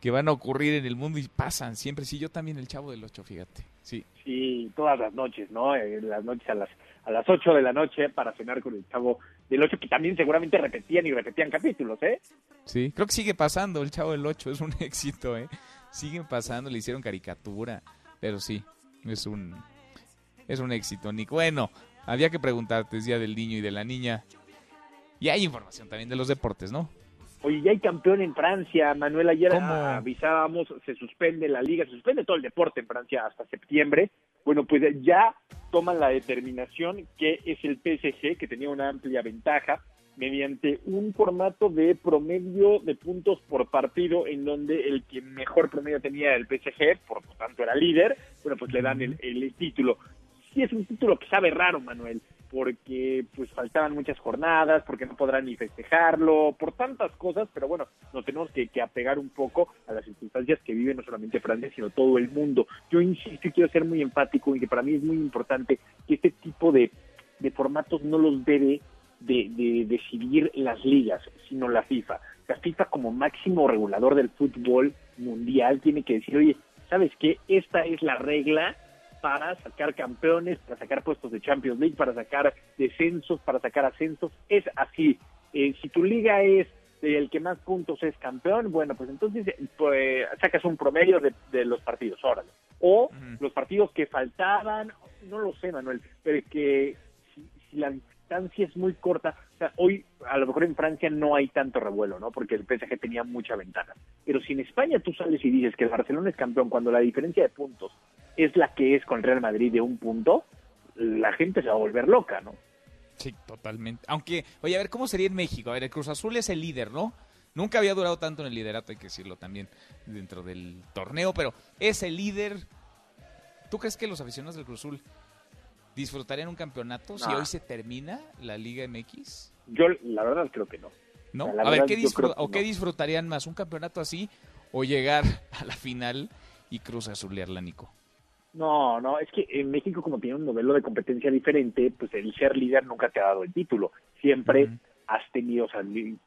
[SPEAKER 3] que van a ocurrir en el mundo y pasan siempre. Sí, yo también el Chavo del Ocho, fíjate. Sí.
[SPEAKER 44] Sí, todas las noches, ¿no? Eh, las noches a las a las 8 de la noche para cenar con el Chavo del 8, que también seguramente repetían y repetían capítulos, ¿eh?
[SPEAKER 3] Sí, creo que sigue pasando el Chavo del 8, es un éxito, ¿eh? Siguen pasando, le hicieron caricatura, pero sí, es un, es un éxito, Nick. Bueno, había que preguntarte, es Día del Niño y de la Niña. Y hay información también de los deportes, ¿no?
[SPEAKER 44] Oye, ya hay campeón en Francia, Manuel. Ayer avisábamos, se suspende la liga, se suspende todo el deporte en Francia hasta septiembre. Bueno, pues ya toman la determinación que es el PSG, que tenía una amplia ventaja, mediante un formato de promedio de puntos por partido, en donde el que mejor promedio tenía el PSG, por lo tanto era líder, bueno, pues le dan el, el título. Sí es un título que sabe raro, Manuel porque pues faltaban muchas jornadas, porque no podrán ni festejarlo, por tantas cosas, pero bueno, nos tenemos que, apegar un poco a las circunstancias que vive no solamente Francia, sino todo el mundo. Yo insisto y quiero ser muy empático y que para mí es muy importante que este tipo de, formatos no los debe de, de decidir las ligas, sino la FIFA. La FIFA como máximo regulador del fútbol mundial tiene que decir, oye, ¿sabes qué? Esta es la regla para sacar campeones, para sacar puestos de Champions League, para sacar descensos, para sacar ascensos. Es así. Eh, si tu liga es el que más puntos es campeón, bueno, pues entonces pues, sacas un promedio de, los partidos, órale. O los partidos que faltaban, no lo sé, Manuel, pero que si, la distancia es muy corta, o sea, hoy a lo mejor en Francia no hay tanto revuelo, ¿no? Porque el PSG tenía mucha ventaja. Pero si en España tú sales y dices que el Barcelona es campeón cuando la diferencia de puntos es la que es con el Real Madrid de un punto, la gente se va a volver loca, ¿no?
[SPEAKER 3] Sí, totalmente. Aunque, oye, a ver, ¿cómo sería en México? A ver, el Cruz Azul es el líder, ¿no? Nunca había durado tanto en el liderato, hay que decirlo también, dentro del torneo, pero es el líder. ¿Tú crees que los aficionados del Cruz Azul disfrutarían un campeonato si hoy se termina la Liga MX?
[SPEAKER 44] Yo, la verdad, creo que no.
[SPEAKER 3] ¿No? a ver, ¿qué, o qué disfrutarían más? ¿Un campeonato así o llegar a la final y Cruz Azulearla, Nico?
[SPEAKER 44] No, no, es que en México como tiene un modelo de competencia diferente, pues el ser líder nunca te ha dado el título. Siempre has tenido, o sea,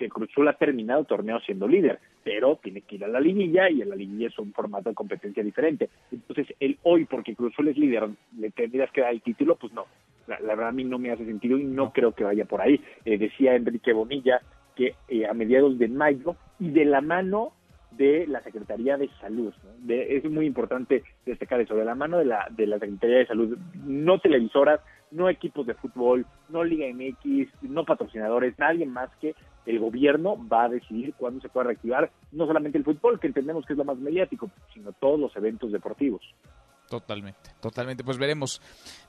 [SPEAKER 44] Cruz Azul ha terminado el torneo siendo líder, pero tiene que ir a la liguilla y en la liguilla es un formato de competencia diferente. Entonces, el hoy, porque Cruz Azul es líder, le tendrías que dar el título, pues no. La, verdad a mí no me hace sentido y no, creo que vaya por ahí. Eh, decía Enrique Bonilla que eh, a mediados de mayo y de la mano de la Secretaría de Salud. es muy importante destacar eso, de la mano de la, de la Secretaría de Salud, no televisoras, no equipos de fútbol, no Liga MX, no patrocinadores, nadie más que el gobierno va a decidir cuándo se puede reactivar no solamente el fútbol, que entendemos que es lo más mediático, sino todos los eventos deportivos.
[SPEAKER 3] Totalmente, totalmente. Pues veremos,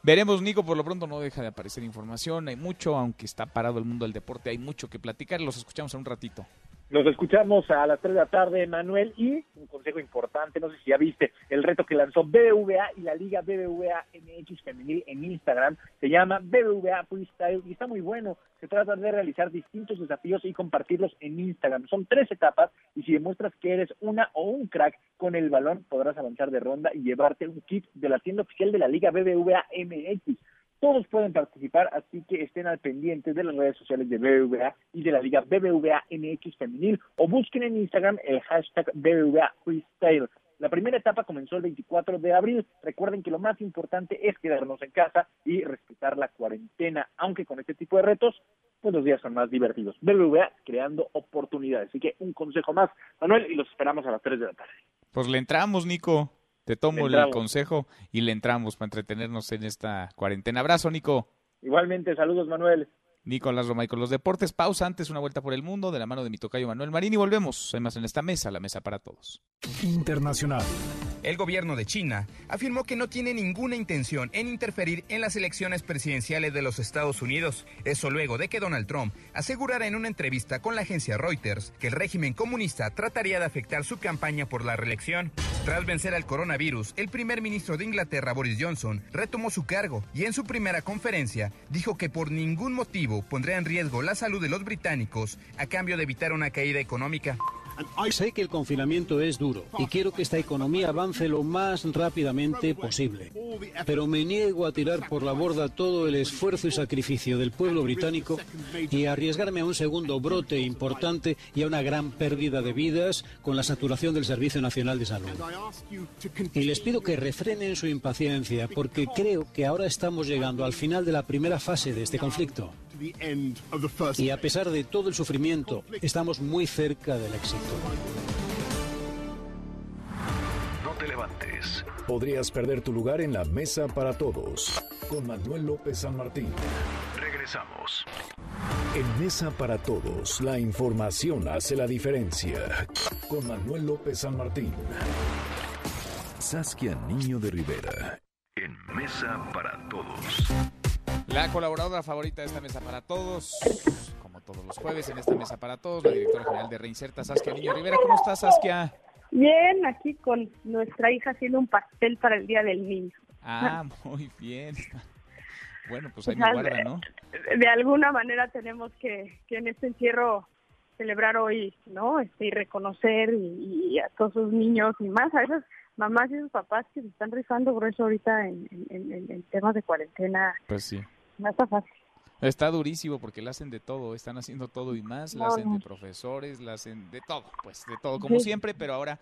[SPEAKER 3] veremos, Nico, por lo pronto no deja de aparecer información, hay mucho, aunque está parado el mundo del deporte, hay mucho que platicar, los escuchamos en un ratito.
[SPEAKER 44] Nos escuchamos a las 3 de la tarde, Manuel, y un consejo importante, no sé si ya viste el reto que lanzó BBVA y la Liga BBVA MX Femenil en Instagram, se llama BBVA Freestyle y está muy bueno, se trata de realizar distintos desafíos y compartirlos en Instagram. Son tres etapas y si demuestras que eres una o un crack con el balón, podrás avanzar de ronda y llevarte un kit de la tienda oficial de la Liga BBVA MX. Todos pueden participar, así que estén al pendiente de las redes sociales de BBVA y de la Liga BBVA MX Femenil o busquen en Instagram el hashtag BBVA Freestyle. La primera etapa comenzó el 24 de abril. Recuerden que lo más importante es quedarnos en casa y respetar la cuarentena, aunque con este tipo de retos, pues los días son más divertidos. BBVA creando oportunidades. Así que un consejo más, Manuel, y los esperamos a las 3 de la tarde.
[SPEAKER 3] Pues le entramos, Nico. Te tomo el consejo y le entramos para entretenernos en esta cuarentena. Abrazo, Nico.
[SPEAKER 44] Igualmente, saludos, Manuel.
[SPEAKER 3] Nicolás Romay con los deportes. Pausa antes, una vuelta por el mundo de la mano de mi tocayo Manuel Marín y volvemos. Hay más en esta mesa, la mesa para todos.
[SPEAKER 16] Internacional.
[SPEAKER 45] El gobierno de China afirmó que no tiene ninguna intención en interferir en las elecciones presidenciales de los Estados Unidos. Eso luego de que Donald Trump asegurara en una entrevista con la agencia Reuters que el régimen comunista trataría de afectar su campaña por la reelección. Tras vencer al coronavirus, el primer ministro de Inglaterra, Boris Johnson, retomó su cargo y en su primera conferencia dijo que por ningún motivo pondría en riesgo la salud de los británicos a cambio de evitar una caída económica.
[SPEAKER 46] Sé que el confinamiento es duro y quiero que esta economía avance lo más rápidamente posible. Pero me niego a tirar por la borda todo el esfuerzo y sacrificio del pueblo británico y a arriesgarme a un segundo brote importante y a una gran pérdida de vidas con la saturación del Servicio Nacional de Salud. Y les pido que refrenen su impaciencia porque creo que ahora estamos llegando al final de la primera fase de este conflicto. Y a pesar de todo el sufrimiento, estamos muy cerca del éxito.
[SPEAKER 16] No te levantes. Podrías perder tu lugar en la mesa para todos. Con Manuel López San Martín. Regresamos. En Mesa para Todos, la información hace la diferencia. Con Manuel López San Martín. Saskia Niño de Rivera. En Mesa para Todos.
[SPEAKER 3] La colaboradora favorita de esta mesa para todos, como todos los jueves en esta mesa para todos, la directora general de Reinserta, Saskia Niño Rivera. ¿Cómo estás, Saskia?
[SPEAKER 47] Bien, aquí con nuestra hija haciendo un pastel para el Día del Niño.
[SPEAKER 3] Ah, muy bien. Bueno, pues ahí me guarda, ¿no?
[SPEAKER 47] De, alguna manera tenemos que, que en este encierro celebrar hoy, ¿no? Este, y reconocer y, a todos esos niños y más a esas mamás y esos papás que se están rifando grueso ahorita en, en, en temas de cuarentena.
[SPEAKER 3] Pues sí.
[SPEAKER 47] No está fácil.
[SPEAKER 3] Está durísimo porque la hacen de todo, están haciendo todo y más, la hacen de profesores, la hacen de todo, pues de todo, como siempre, pero ahora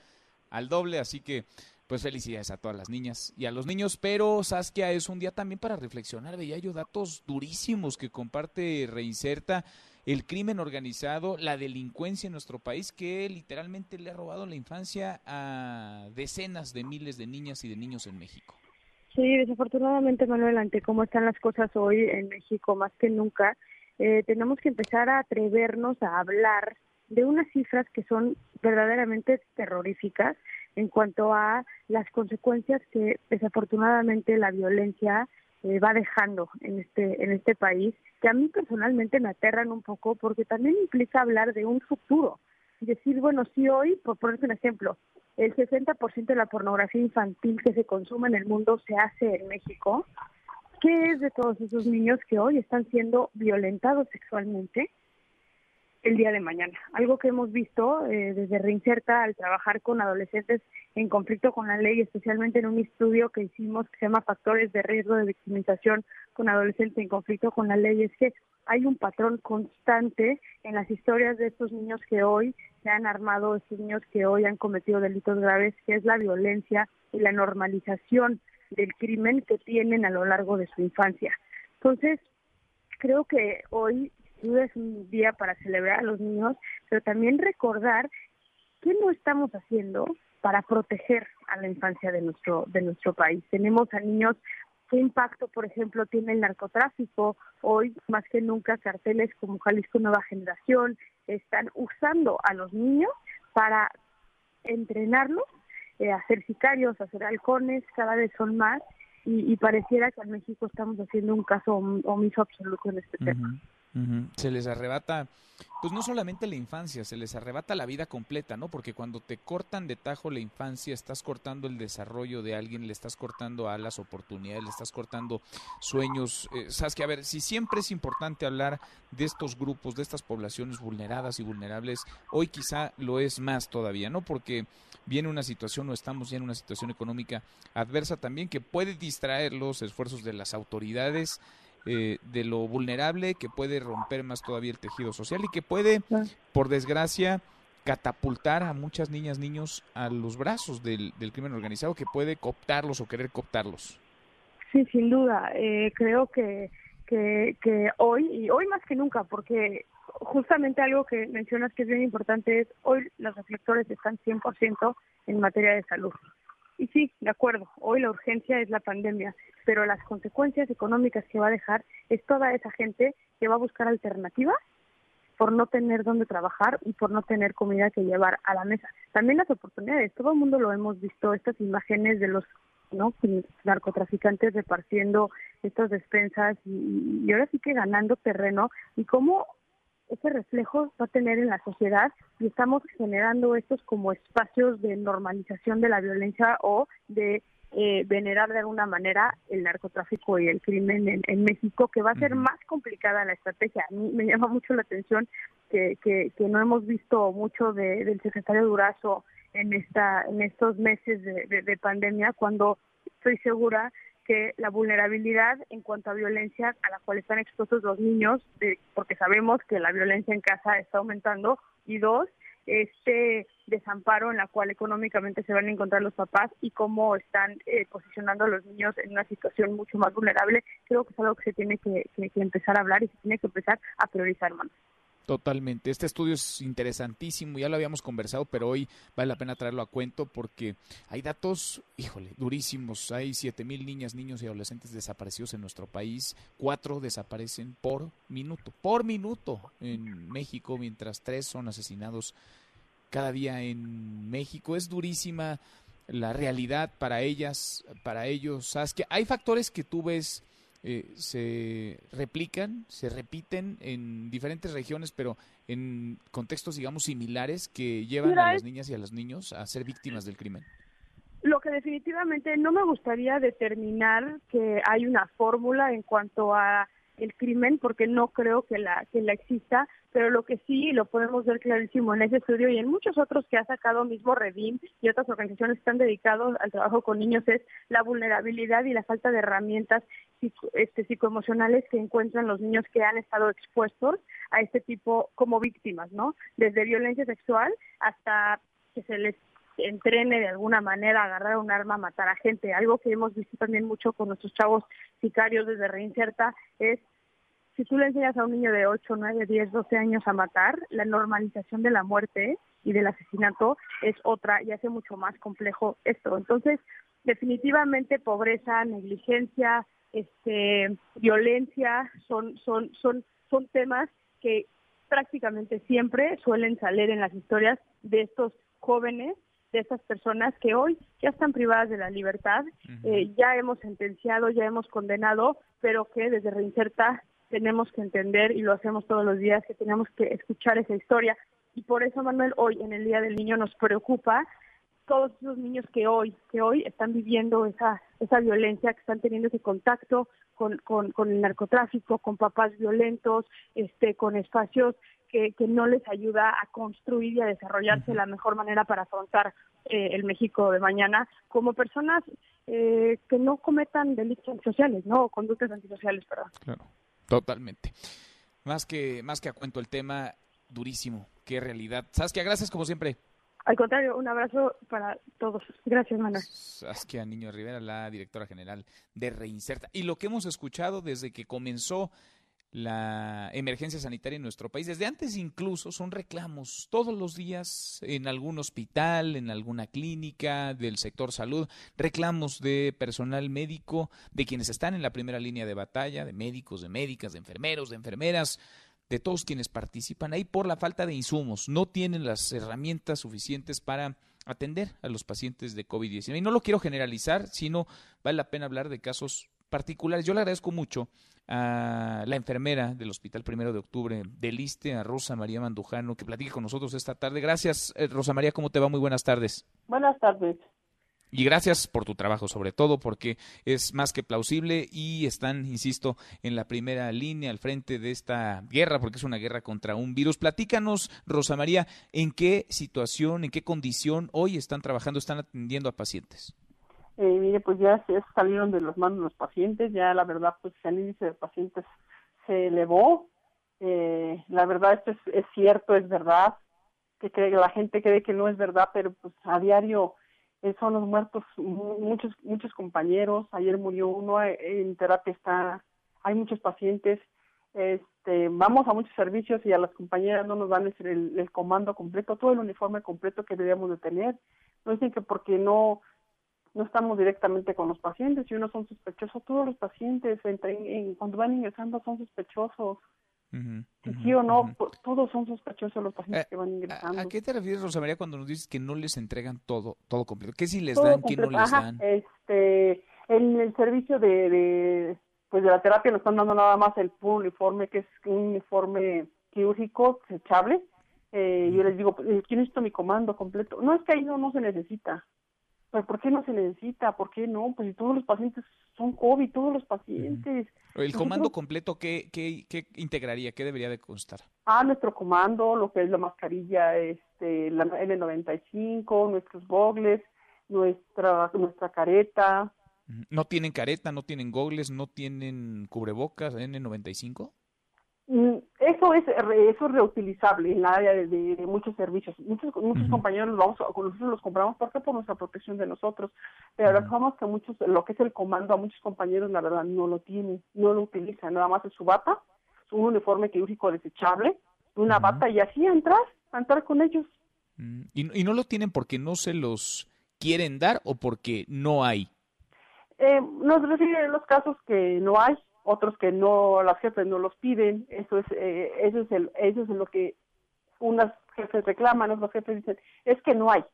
[SPEAKER 3] al doble, así que pues felicidades a todas las niñas y a los niños, pero Saskia es un día también para reflexionar, veía yo datos durísimos que comparte Reinserta, el crimen organizado, la delincuencia en nuestro país que literalmente le ha robado la infancia a decenas de miles de niñas y de niños en México.
[SPEAKER 47] Sí, desafortunadamente, Manuel, ante cómo están las cosas hoy en México, más que nunca, eh, tenemos que empezar a atrevernos a hablar de unas cifras que son verdaderamente terroríficas en cuanto a las consecuencias que desafortunadamente la violencia eh, va dejando en este en este país que a mí personalmente me aterran un poco porque también implica hablar de un futuro. Decir bueno si hoy por ponerte un ejemplo el 60% de la pornografía infantil que se consume en el mundo se hace en México. Qué es de todos esos niños que hoy están siendo violentados sexualmente el día de mañana. Algo que hemos visto eh, desde Reinserta al trabajar con adolescentes en conflicto con la ley, especialmente en un estudio que hicimos que se llama Factores de Riesgo de Victimización con Adolescentes en Conflicto con la Ley, es que hay un patrón constante en las historias de estos niños que hoy se han armado, estos niños que hoy han cometido delitos graves, que es la violencia y la normalización del crimen que tienen a lo largo de su infancia. Entonces, creo que hoy es un día para celebrar a los niños, pero también recordar qué no estamos haciendo para proteger a la infancia de nuestro de nuestro país. Tenemos a niños qué impacto, por ejemplo, tiene el narcotráfico. Hoy, más que nunca, carteles como Jalisco Nueva Generación están usando a los niños para entrenarlos, eh, a ser sicarios, a ser halcones, cada vez son más, y, pareciera que en México estamos haciendo un caso omiso absoluto en este tema.
[SPEAKER 3] Se les arrebata, pues no solamente la infancia, se les arrebata la vida completa, ¿no? Porque cuando te cortan de tajo la infancia, estás cortando el desarrollo de alguien, le estás cortando alas, oportunidades, le estás cortando sueños. Eh, Sabes que, a ver, si siempre es importante hablar de estos grupos, de estas poblaciones vulneradas y vulnerables, hoy quizá lo es más todavía, ¿no? Porque viene una situación o estamos ya en una situación económica adversa también que puede distraer los esfuerzos de las autoridades eh, de lo vulnerable que puede romper más todavía el tejido social y que puede, por desgracia, catapultar a muchas niñas, niños a los brazos del, crimen organizado que puede cooptarlos o querer cooptarlos.
[SPEAKER 47] Sí, sin duda. Eh, creo que, que, que hoy, y hoy más que nunca, porque justamente algo que mencionas que es bien importante es hoy los reflectores están 100% en materia de salud. Y sí, de acuerdo, hoy la urgencia es la pandemia, pero las consecuencias económicas que va a dejar es toda esa gente que va a buscar alternativas por no tener dónde trabajar y por no tener comida que llevar a la mesa. También las oportunidades, todo el mundo lo hemos visto, estas imágenes de los ¿no? narcotraficantes repartiendo estas despensas y, y ahora sí que ganando terreno y cómo ese reflejo va a tener en la sociedad y estamos generando estos como espacios de normalización de la violencia o de eh, venerar de alguna manera el narcotráfico y el crimen en, México, que va a ser más complicada la estrategia. A mí me llama mucho la atención que, que, no hemos visto mucho del secretario Durazo en, esta, en estos meses de, de pandemia, cuando estoy segura que la vulnerabilidad en cuanto a violencia a la cual están expuestos los niños, porque sabemos que la violencia en casa está aumentando, y dos, este desamparo en la cual económicamente se van a encontrar los papás y cómo están eh, posicionando a los niños en una situación mucho más vulnerable, creo que es algo que se tiene que, empezar a hablar y se tiene que empezar a priorizar más.
[SPEAKER 3] Totalmente. Este estudio es interesantísimo, ya lo habíamos conversado, pero hoy vale la pena traerlo a cuento porque hay datos, híjole, durísimos. Hay siete mil niñas, niños y adolescentes desaparecidos en nuestro país. Cuatro desaparecen por minuto, por minuto en México, mientras tres son asesinados cada día en México. Es durísima la realidad para ellas, para ellos. que Hay factores que tú ves eh, se replican, se repiten en diferentes regiones, pero en contextos, digamos, similares que llevan a las niñas y a los niños a ser víctimas del crimen.
[SPEAKER 47] Lo que definitivamente no me gustaría determinar que hay una fórmula en cuanto a el crimen porque no creo que la que la exista pero lo que sí lo podemos ver clarísimo en ese estudio y en muchos otros que ha sacado mismo Redim y otras organizaciones que están dedicados al trabajo con niños es la vulnerabilidad y la falta de herramientas este, psicoemocionales que encuentran los niños que han estado expuestos a este tipo como víctimas, ¿no? Desde violencia sexual hasta que se les entrene de alguna manera agarrar un arma, matar a gente. Algo que hemos visto también mucho con nuestros chavos sicarios desde Reinserta es si tú le enseñas a un niño de 8, 9, 10, 12 años a matar, la normalización de la muerte y del asesinato es otra y hace mucho más complejo esto. Entonces, definitivamente pobreza, negligencia, este, violencia son, son, son, son temas que prácticamente siempre suelen salir en las historias de estos jóvenes, de estas personas que hoy ya están privadas de la libertad, eh, ya hemos sentenciado, ya hemos condenado, pero que desde Reinserta tenemos que entender y lo hacemos todos los días, que tenemos que escuchar esa historia. Y por eso, Manuel, hoy en el Día del Niño nos preocupa todos esos niños que hoy, que hoy están viviendo esa, esa violencia, que están teniendo ese contacto con, con, el narcotráfico, con papás violentos, este, con espacios que, que, no les ayuda a construir y a desarrollarse de la mejor manera para afrontar eh, el México de mañana como personas eh, que no cometan delitos antisociales, ¿no? O conductas antisociales, perdón.
[SPEAKER 3] Claro, totalmente. Más que, más que a cuento el tema, durísimo. Qué realidad. Saskia, gracias como siempre.
[SPEAKER 47] Al contrario, un abrazo para todos. Gracias, Manuel.
[SPEAKER 3] Saskia Niño Rivera, la directora general de Reinserta. Y lo que hemos escuchado desde que comenzó la emergencia sanitaria en nuestro país, desde antes incluso, son reclamos todos los días en algún hospital, en alguna clínica del sector salud, reclamos de personal médico, de quienes están en la primera línea de batalla, de médicos, de médicas, de enfermeros, de enfermeras, de todos quienes participan ahí por la falta de insumos. No tienen las herramientas suficientes para atender a los pacientes de COVID-19. Y no lo quiero generalizar, sino vale la pena hablar de casos particulares. Yo le agradezco mucho a la enfermera del Hospital Primero de Octubre del ISTE, a Rosa María Mandujano, que platique con nosotros esta tarde. Gracias, eh, Rosa María, ¿cómo te va? Muy buenas tardes.
[SPEAKER 48] Buenas tardes.
[SPEAKER 3] Y gracias por tu trabajo, sobre todo porque es más que plausible y están, insisto, en la primera línea al frente de esta guerra, porque es una guerra contra un virus. Platícanos, Rosa María, en qué situación, en qué condición hoy están trabajando, están atendiendo a pacientes.
[SPEAKER 48] Eh, mire, pues ya salieron de los manos los pacientes, ya la verdad, pues el índice de pacientes se elevó. Eh, la verdad, esto es, es cierto, es verdad, que, que la gente cree que no es verdad, pero pues a diario eh, son los muertos muchos muchos compañeros. Ayer murió uno eh, en terapia está hay muchos pacientes. Este vamos a muchos servicios y a las compañeras no nos dan el, el comando completo todo el uniforme completo que debíamos de tener. No dicen que porque no no estamos directamente con los pacientes y uno son sospechosos todos los pacientes en, cuando van ingresando son sospechosos sí o no, todos son sospechosos los pacientes eh, que van ingresando.
[SPEAKER 3] ¿A, qué te refieres, Rosa María, cuando nos dices que no les entregan todo todo completo? ¿Qué si les dan, qué no les dan?
[SPEAKER 48] Este, en el servicio de, de, pues de la terapia nos están dando nada más el puro uniforme, que es un uniforme quirúrgico desechable. Eh, Yo les digo, eh, ¿quién necesito mi comando completo? No, es que ahí no, no se necesita. Pues, ¿por qué no se necesita? ¿Por qué no? Pues si todos los pacientes son COVID, todos los pacientes.
[SPEAKER 3] ¿El comando completo ¿qué, qué, qué integraría? ¿Qué debería de constar?
[SPEAKER 48] Ah, nuestro comando, lo que es la mascarilla, este, la N95, nuestros gogles, nuestra, nuestra careta.
[SPEAKER 3] ¿No tienen careta, no tienen gogles, no tienen cubrebocas N95?
[SPEAKER 48] Eso es eso es reutilizable en el área de, muchos servicios. Muchos muchos compañeros los vamos nosotros los compramos porque por nuestra protección de nosotros. Pero uh que muchos lo que es el comando a muchos compañeros la verdad no lo tienen, no lo utilizan, nada más es su bata, un uniforme quirúrgico desechable, una bata y así entrar, entrar con ellos.
[SPEAKER 3] Mm, ¿Y, ¿Y no lo tienen porque no se los quieren dar o porque no hay?
[SPEAKER 48] Eh, nos refieren los casos que no hay otros que no, las jefes no los piden, eso es, eh, eso es, el, eso es lo que unas jefes reclaman, otros jefes dicen, es que no hay,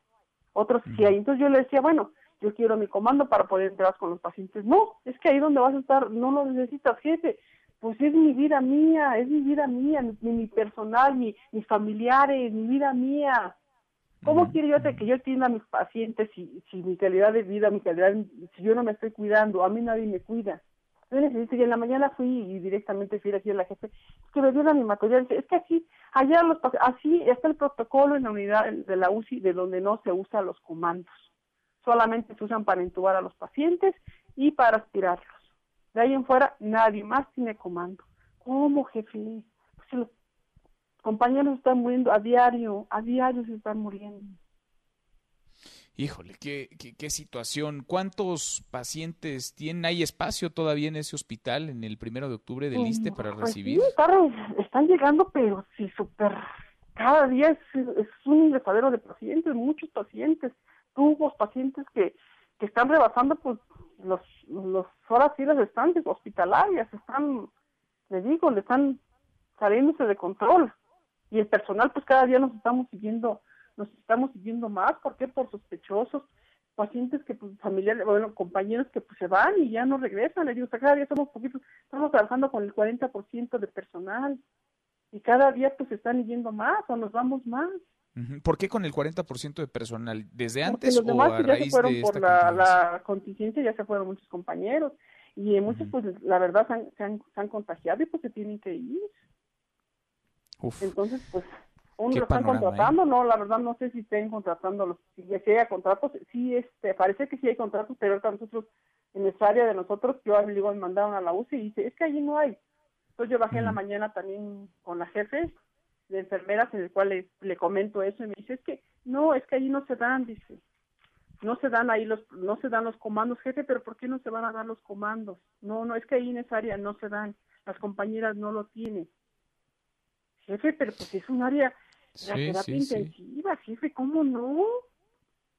[SPEAKER 48] otros sí hay. Entonces yo le decía, bueno, yo quiero mi comando para poder entrar con los pacientes. No, es que ahí donde vas a estar no lo necesitas, jefe. Pues es mi vida mía, es mi vida mía, mi, mi personal, mi, mis familiares, mi vida mía. ¿Cómo quiero yo que yo atienda a mis pacientes si, si mi calidad de vida, mi calidad, si yo no me estoy cuidando, a mí nadie me cuida? Necesito, y en la mañana fui y directamente fui a decirle a la jefe, que me dieron mi material, es que así, allá los así está el protocolo en la unidad de la UCI de donde no se usan los comandos, solamente se usan para intubar a los pacientes y para aspirarlos. De ahí en fuera nadie más tiene comando. ¿Cómo, jefe? Pues los compañeros están muriendo a diario, a diario se están muriendo.
[SPEAKER 3] Híjole, qué, qué, situación. ¿Cuántos pacientes tienen? ¿Hay espacio todavía en ese hospital en el primero de octubre del ISTE para
[SPEAKER 48] pues
[SPEAKER 3] recibir?
[SPEAKER 48] están llegando, pero sí, súper. Cada día es, es un ingresadero de pacientes, muchos pacientes, tubos, pacientes que, que están rebasando pues los, los horas y las estancias hospitalarias, están, le digo, le están saliéndose de control. Y el personal, pues cada día nos estamos siguiendo nos estamos siguiendo más, ¿por qué? Por sospechosos, pacientes que, pues, familiares, bueno, compañeros que pues se van y ya no regresan, le digo, cada día somos poquitos, estamos trabajando con el 40% de personal y cada día pues se están yendo más o nos vamos más.
[SPEAKER 3] ¿Por qué con el 40% de personal? ¿Desde antes
[SPEAKER 48] los demás,
[SPEAKER 3] o a
[SPEAKER 48] pues, ya
[SPEAKER 3] raíz
[SPEAKER 48] se fueron
[SPEAKER 3] de
[SPEAKER 48] por
[SPEAKER 3] esta
[SPEAKER 48] la, contingencia? ya se fueron muchos compañeros y muchos pues la verdad se han, se han, se han contagiado y pues se tienen que ir. Entonces pues uno lo están contratando, no, la verdad no sé si estén contratando, los, si, si hay contratos, sí, este, parece que sí hay contratos, pero ahorita nosotros, en esa área de nosotros, yo digo, me mandaron a la UCI y dice, es que allí no hay. Entonces yo bajé en la mañana también con la jefe de enfermeras en el cual le, le, comento eso y me dice, es que no, es que allí no se dan, dice, no se dan ahí los, no se dan los comandos, jefe, pero ¿por qué no se van a dar los comandos? No, no, es que ahí en esa área no se dan, las compañeras no lo tienen. Jefe, pero pues es un área la terapia intensiva, jefe, ¿cómo no?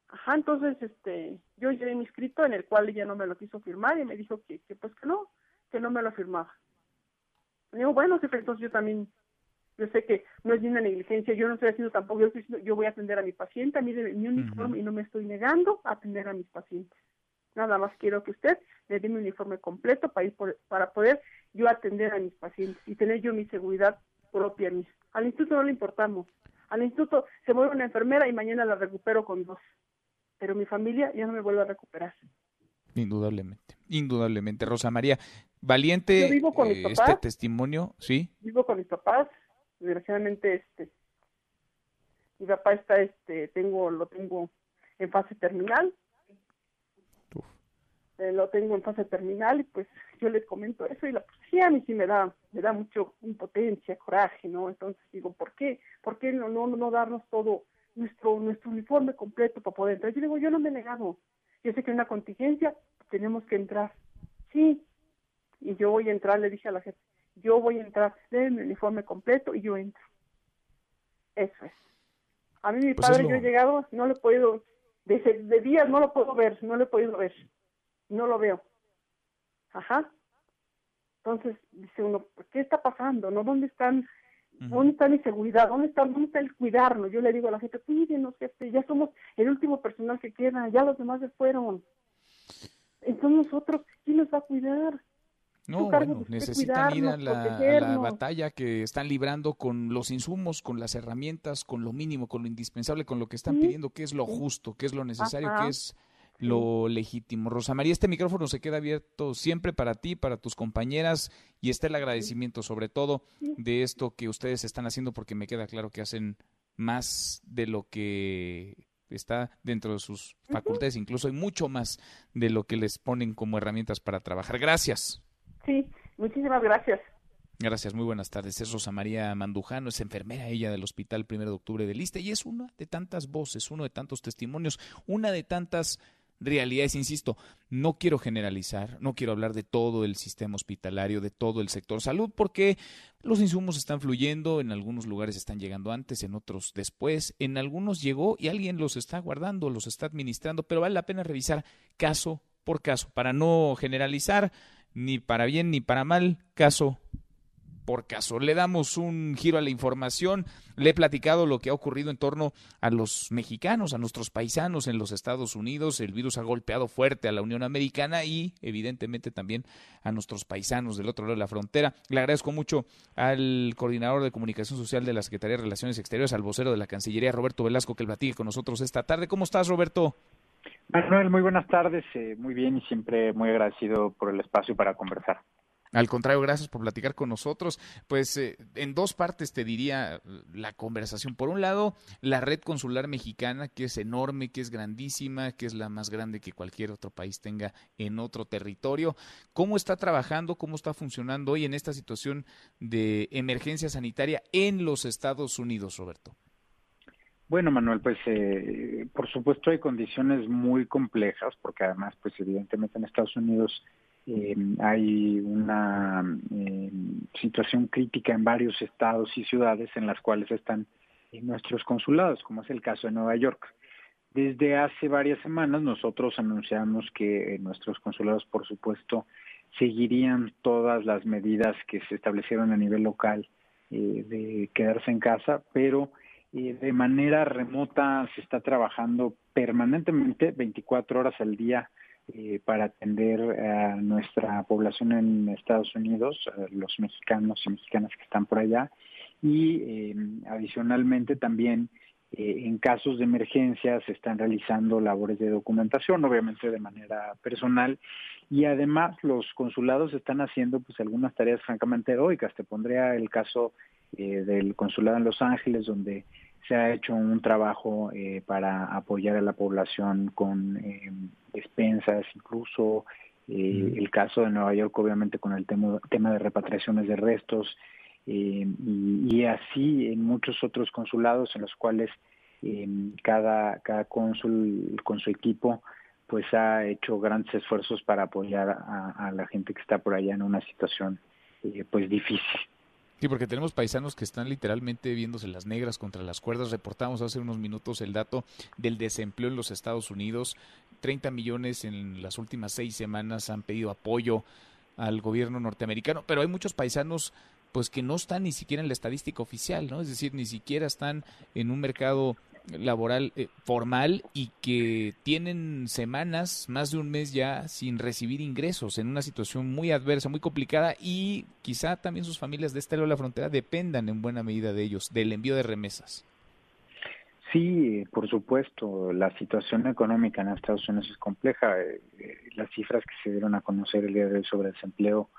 [SPEAKER 48] Ajá, entonces, este, yo llevé mi escrito en el cual ella no me lo quiso firmar y me dijo que, que pues que no, que no me lo firmaba. Le digo, bueno, jefe, entonces yo también, yo sé que no es ni una negligencia, yo no estoy haciendo tampoco, yo, yo voy a atender a mi paciente, a mí de mi uniforme y no me estoy negando a atender a mis pacientes. Nada más quiero que usted le dé mi uniforme completo para ir para poder yo atender a mis pacientes y tener yo mi seguridad propia misma. Al instituto no le importamos. Al instituto se muere una enfermera y mañana la recupero con dos. Pero mi familia ya no me vuelve a recuperar.
[SPEAKER 3] Indudablemente, indudablemente. Rosa María, valiente eh, este testimonio, ¿sí?
[SPEAKER 48] Vivo con mis papás. Desgraciadamente, este, mi papá está, este, tengo, lo tengo en fase terminal. Eh, lo tengo en fase terminal y pues yo les comento eso y la pues, a mí sí me da me da mucho impotencia coraje no entonces digo por qué por qué no no no darnos todo nuestro nuestro uniforme completo para poder entrar yo digo yo no me he negado. Yo sé que en una contingencia tenemos que entrar. Sí. Y yo voy a entrar le dije a la gente yo voy a entrar denme mi uniforme completo y yo entro. Eso es. A mí mi pues padre yo he llegado no lo he podido de, de días no lo puedo ver no lo he podido ver no lo veo. Ajá. Entonces dice uno, ¿qué está pasando? ¿No? ¿Dónde están? ¿Dónde está mi seguridad? ¿Dónde está, ¿Dónde está el cuidarnos? Yo le digo a la gente, cuídenos, jefe, ya somos el último personal que queda, ya los demás se fueron. Entonces nosotros, ¿quién nos va a cuidar?
[SPEAKER 3] No, bueno, necesitan ir a la, batalla que están librando con los insumos, con las herramientas, con lo mínimo, con lo indispensable, con lo que están pidiendo, que es lo justo, que es lo necesario, que es lo legítimo. Rosa María, este micrófono se queda abierto siempre para ti, para tus compañeras y está el agradecimiento sobre todo de esto que ustedes están haciendo porque me queda claro que hacen más de lo que está dentro de sus facultades, incluso hay mucho más de lo que les ponen como herramientas para trabajar. Gracias.
[SPEAKER 48] Sí, muchísimas gracias.
[SPEAKER 3] Gracias, muy buenas tardes. Es Rosa María Mandujano, es enfermera ella del Hospital Primero de Octubre de Liste y es una de tantas voces, uno de tantos testimonios, una de tantas realidades, insisto, no quiero generalizar, no quiero hablar de todo el sistema hospitalario, de todo el sector salud, porque los insumos están fluyendo, en algunos lugares están llegando antes, en otros después, en algunos llegó y alguien los está guardando, los está administrando, pero vale la pena revisar caso por caso, para no generalizar ni para bien ni para mal, caso por caso. Le damos un giro a la información. Le he platicado lo que ha ocurrido en torno a los mexicanos, a nuestros paisanos en los Estados Unidos. El virus ha golpeado fuerte a la Unión Americana y evidentemente también a nuestros paisanos del otro lado de la frontera. Le agradezco mucho al coordinador de comunicación social de la Secretaría de Relaciones Exteriores, al vocero de la Cancillería, Roberto Velasco, que el platique con nosotros esta tarde. ¿Cómo estás, Roberto?
[SPEAKER 49] Manuel, muy buenas tardes. Eh, muy bien y siempre muy agradecido por el espacio para conversar.
[SPEAKER 3] Al contrario, gracias por platicar con nosotros. Pues eh, en dos partes te diría la conversación. Por un lado, la red consular mexicana, que es enorme, que es grandísima, que es la más grande que cualquier otro país tenga en otro territorio. ¿Cómo está trabajando, cómo está funcionando hoy en esta situación de emergencia sanitaria en los Estados Unidos, Roberto?
[SPEAKER 49] Bueno, Manuel, pues eh, por supuesto hay condiciones muy complejas, porque además, pues evidentemente en Estados Unidos eh, hay una eh, situación crítica en varios estados y ciudades en las cuales están nuestros consulados, como es el caso de Nueva York. Desde hace varias semanas nosotros anunciamos que nuestros consulados, por supuesto, seguirían todas las medidas que se establecieron a nivel local de quedarse en casa, pero de manera remota se está trabajando permanentemente 24 horas al día eh, para atender a nuestra población en Estados Unidos, los mexicanos y mexicanas que están por allá, y eh, adicionalmente también eh, en casos de emergencia se están realizando labores de documentación, obviamente de manera personal, y además los consulados están haciendo pues algunas tareas francamente heroicas. Te pondría el caso eh, del consulado en Los Ángeles, donde se ha hecho un trabajo eh, para apoyar a la población con eh, despensas, incluso el caso de Nueva York, obviamente con el tema, tema de repatriaciones de restos, y, y, así en muchos otros consulados en los cuales cada, cada cónsul con su equipo pues ha hecho grandes esfuerzos para apoyar a, a la gente que está por allá en una situación pues difícil.
[SPEAKER 3] Sí, porque tenemos paisanos que están literalmente viéndose las negras contra las cuerdas. Reportamos hace unos minutos el dato del desempleo en los Estados Unidos. 30 millones en las últimas seis semanas han pedido apoyo al gobierno norteamericano, pero hay muchos paisanos pues que no están ni siquiera en la estadística oficial, ¿no? Es decir, ni siquiera están en un mercado laboral eh, formal y que tienen semanas, más de un mes ya sin recibir ingresos en una situación muy adversa, muy complicada y quizá también sus familias de este lado de la frontera dependan en buena medida de ellos, del envío de remesas.
[SPEAKER 49] Sí, por supuesto, la situación económica en Estados Unidos es compleja. Eh, eh, las cifras que se dieron a conocer el día de hoy sobre el desempleo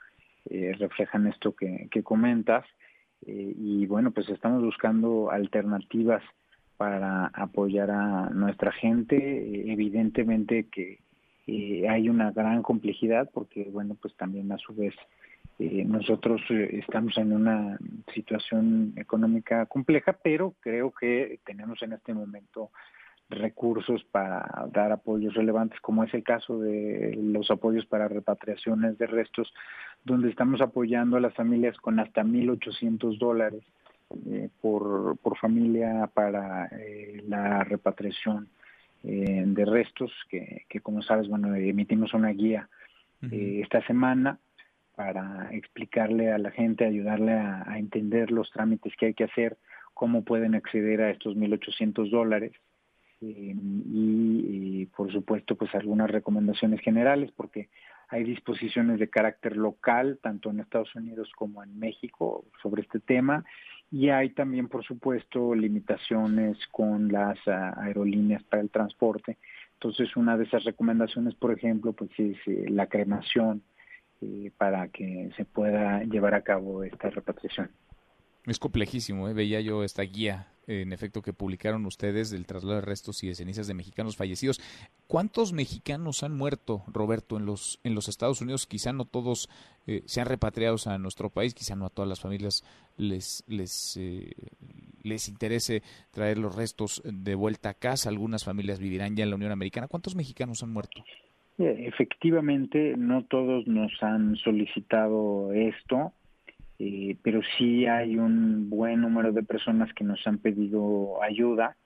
[SPEAKER 49] reflejan esto que, que comentas. y bueno, pues estamos buscando alternativas para apoyar a nuestra gente. Evidentemente que eh, hay una gran complejidad porque, bueno, pues también a su vez eh, nosotros eh, estamos en una situación económica compleja, pero creo que tenemos en este momento recursos para dar apoyos relevantes, como es el caso de los apoyos para repatriaciones de restos, donde estamos apoyando a las familias con hasta 1.800 dólares por, por familia para eh, la repatriación eh, de restos, que, que, como sabes, bueno, emitimos una guía esta semana para explicarle a la gente, ayudarle a, entender los trámites que hay que hacer, cómo pueden acceder a estos 1.800 dólares y, y, por supuesto pues algunas recomendaciones generales porque hay disposiciones de carácter local tanto en Estados Unidos como en México sobre este tema y hay también, por supuesto, limitaciones con las ah, aerolíneas para el transporte. Entonces, una de esas recomendaciones, por ejemplo, pues es eh, la cremación eh, para que se pueda llevar a cabo esta repatriación.
[SPEAKER 3] Es complejísimo, ¿eh? veía yo esta guía, en efecto, que publicaron ustedes del traslado de restos y de cenizas de mexicanos fallecidos. ¿Cuántos mexicanos han muerto, Roberto, en los, en los Estados Unidos? Quizá no todos eh, sean repatriados a nuestro país, quizá no a todas las familias les, les, eh, les interese traer los restos de vuelta a casa. Algunas familias vivirán ya en la Unión Americana. ¿Cuántos mexicanos han muerto?
[SPEAKER 49] Efectivamente, no todos nos han solicitado esto eh, pero sí hay un buen número de personas que nos han pedido ayuda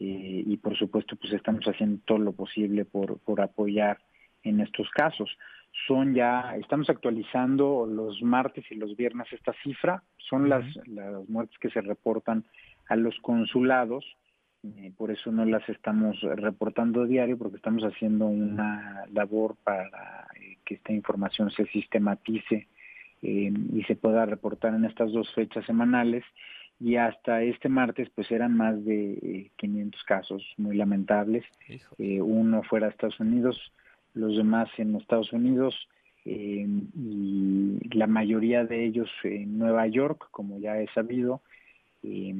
[SPEAKER 49] eh, y por supuesto pues estamos haciendo todo lo posible por, por apoyar en estos casos. Son ya, estamos actualizando los martes y los viernes esta cifra, son las, las muertes que se reportan a los consulados, eh, por eso no las estamos reportando diario, porque estamos haciendo una labor para que esta información se sistematice eh, y se pueda reportar en estas dos fechas semanales y hasta este martes pues eran más de 500 eh, casos muy lamentables eh, uno fuera de Estados Unidos los demás en Estados Unidos y la mayoría de ellos en Nueva York como ya he sabido y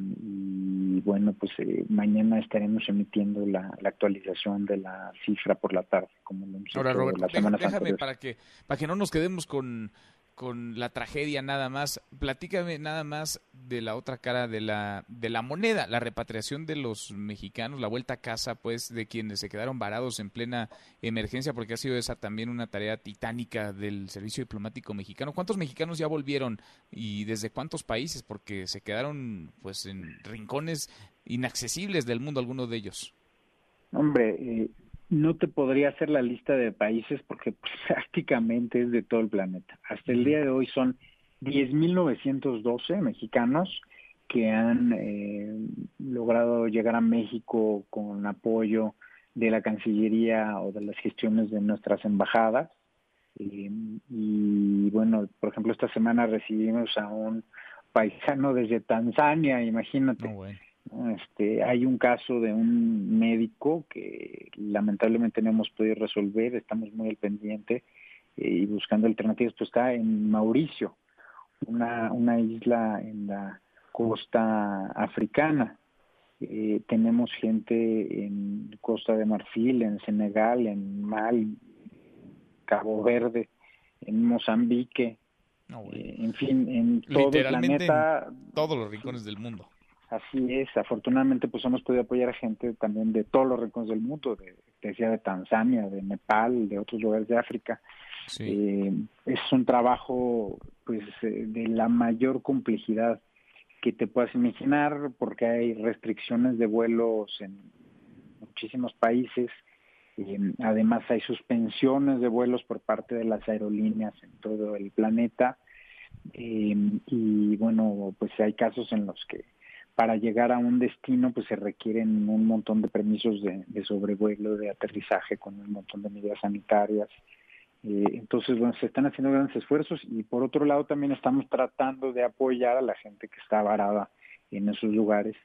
[SPEAKER 49] bueno pues mañana estaremos emitiendo la, actualización de la cifra por la tarde como lo hemos
[SPEAKER 3] Ahora, Robert, la semana déjame para que para que no nos quedemos con con la tragedia nada más. Platícame nada más de la otra cara de la, de la moneda, la repatriación de los mexicanos, la vuelta a casa, pues, de quienes se quedaron varados en plena emergencia, porque ha sido esa también una tarea titánica del Servicio Diplomático Mexicano. ¿Cuántos mexicanos ya volvieron y desde cuántos países? Porque se quedaron, pues, en rincones inaccesibles del mundo algunos de ellos.
[SPEAKER 49] Hombre, eh, no te podría hacer la lista de países porque prácticamente es de todo el planeta. Hasta el día de hoy son 10.912 mexicanos que han eh, logrado llegar a México con apoyo de la Cancillería o de las gestiones de nuestras embajadas. Eh, y bueno, por ejemplo, esta semana recibimos a un paisano desde Tanzania, imagínate. Este, hay un caso de un médico que lamentablemente no hemos podido resolver, estamos muy al pendiente eh, y buscando alternativas. Pues está en Mauricio, una, una isla en la costa africana. Eh, tenemos gente en Costa de Marfil, en Senegal, en Mali, Cabo Verde, en Mozambique, eh, en fin, en todo el planeta.
[SPEAKER 3] todos los rincones del mundo.
[SPEAKER 49] Así es, afortunadamente pues hemos podido apoyar a gente también de todos los rincones del mundo, de, decía de Tanzania, de Nepal, de otros lugares de África. Eh, es un trabajo pues eh, de la mayor complejidad que te puedas imaginar porque hay restricciones de vuelos en muchísimos países, eh, además hay suspensiones de vuelos por parte de las aerolíneas en todo el planeta y bueno pues hay casos en los que para llegar a un destino pues se requieren un montón de permisos de, sobrevuelo, de aterrizaje con un montón de medidas sanitarias. Eh, entonces, bueno, se están haciendo grandes esfuerzos y por otro lado también estamos tratando de apoyar a la gente que está varada en esos lugares,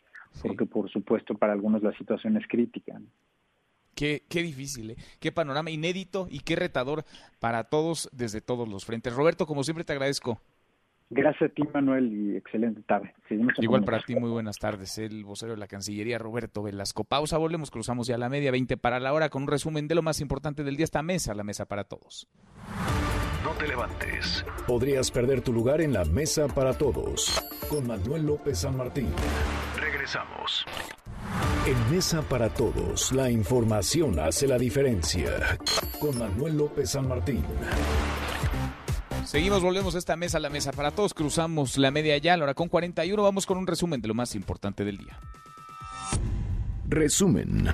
[SPEAKER 49] porque por supuesto para algunos la situación es crítica.
[SPEAKER 3] Qué, qué difícil, ¿eh? qué panorama inédito y qué retador para todos desde todos los frentes. Roberto, como siempre te agradezco.
[SPEAKER 49] Gracias a ti, Manuel, y excelente tarde.
[SPEAKER 3] Igual para ti, muy buenas tardes. El vocero de la Cancillería, Roberto Velasco. Pausa, volvemos, cruzamos ya a la media, 20 para la hora, con un resumen de lo más importante del día. Esta mesa, la mesa para todos.
[SPEAKER 16] No te levantes. Podrías perder tu lugar en la mesa para todos. Con Manuel López San Martín. Regresamos. En Mesa para Todos, la información hace la diferencia. Con Manuel López San Martín.
[SPEAKER 3] Seguimos, volvemos a esta mesa, la mesa para todos. Cruzamos la media ya, la hora con 41. Vamos con un resumen de lo más importante del día.
[SPEAKER 16] Resumen.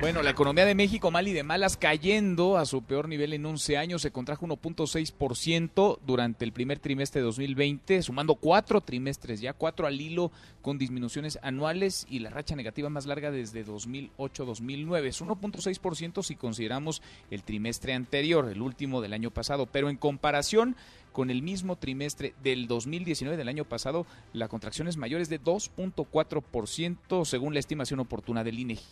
[SPEAKER 3] Bueno, la economía de México mal y de malas cayendo a su peor nivel en 11 años. Se contrajo 1.6% durante el primer trimestre de 2020, sumando cuatro trimestres, ya cuatro al hilo con disminuciones anuales y la racha negativa más larga desde 2008-2009. Es 1.6% si consideramos el trimestre anterior, el último del año pasado, pero en comparación con el mismo trimestre del 2019 del año pasado, la contracción es mayor, es de 2.4% según la estimación oportuna del INEGI.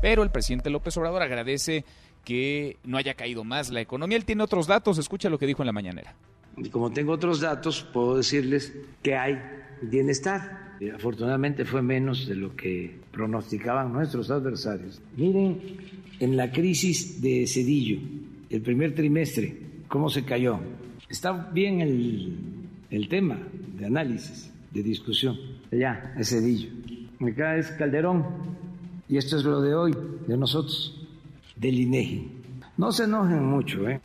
[SPEAKER 3] Pero el presidente López Obrador agradece que no haya caído más la economía. Él tiene otros datos, escucha lo que dijo en la mañanera.
[SPEAKER 6] Y como tengo otros datos, puedo decirles que hay bienestar. Afortunadamente fue menos de lo que pronosticaban nuestros adversarios. Miren, en la crisis de Cedillo, el primer trimestre, cómo se cayó Está bien el, tema de análisis, de discusión. Ya, ese Cedillo. Acá es Calderón. Y esto es lo de hoy, de nosotros, del INEGI. No se enojen mucho, ¿eh?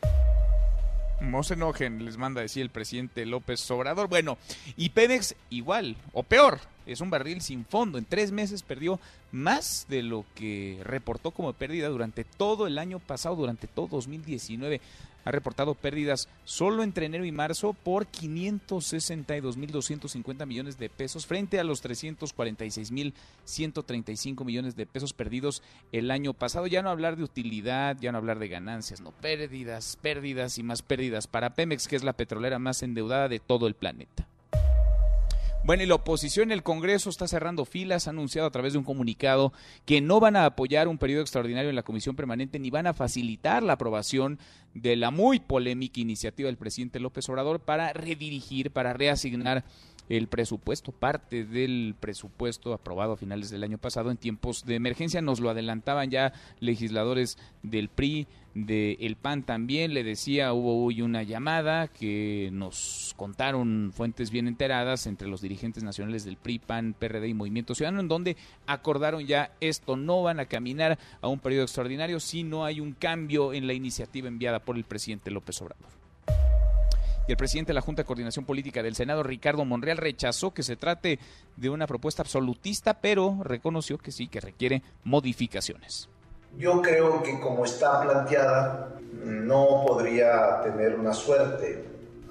[SPEAKER 3] No se enojen, les manda decir el presidente López Obrador. Bueno, y Pemex igual, o peor, es un barril sin fondo. En tres meses perdió más de lo que reportó como pérdida durante todo el año pasado, durante todo 2019 ha reportado pérdidas solo entre enero y marzo por 562.250 millones de pesos frente a los 346.135 millones de pesos perdidos el año pasado. Ya no hablar de utilidad, ya no hablar de ganancias, no pérdidas, pérdidas y más pérdidas para Pemex, que es la petrolera más endeudada de todo el planeta. Bueno, y la oposición en el Congreso está cerrando filas, ha anunciado a través de un comunicado que no van a apoyar un periodo extraordinario en la Comisión Permanente ni van a facilitar la aprobación de la muy polémica iniciativa del presidente López Obrador para redirigir, para reasignar el presupuesto, parte del presupuesto aprobado a finales del año pasado en tiempos de emergencia. Nos lo adelantaban ya legisladores del PRI, del el PAN también, le decía, hubo hoy una llamada que nos contaron fuentes bien enteradas entre los dirigentes nacionales del PRI, PAN, PRD y Movimiento Ciudadano, en donde acordaron ya esto, no van a caminar a un periodo extraordinario si no hay un cambio en la iniciativa enviada por el presidente López Obrador y el presidente de la Junta de Coordinación Política del Senado, Ricardo Monreal, rechazó que se trate de una propuesta absolutista, pero reconoció que sí, que requiere modificaciones.
[SPEAKER 19] Yo creo que como está planteada, no podría tener una suerte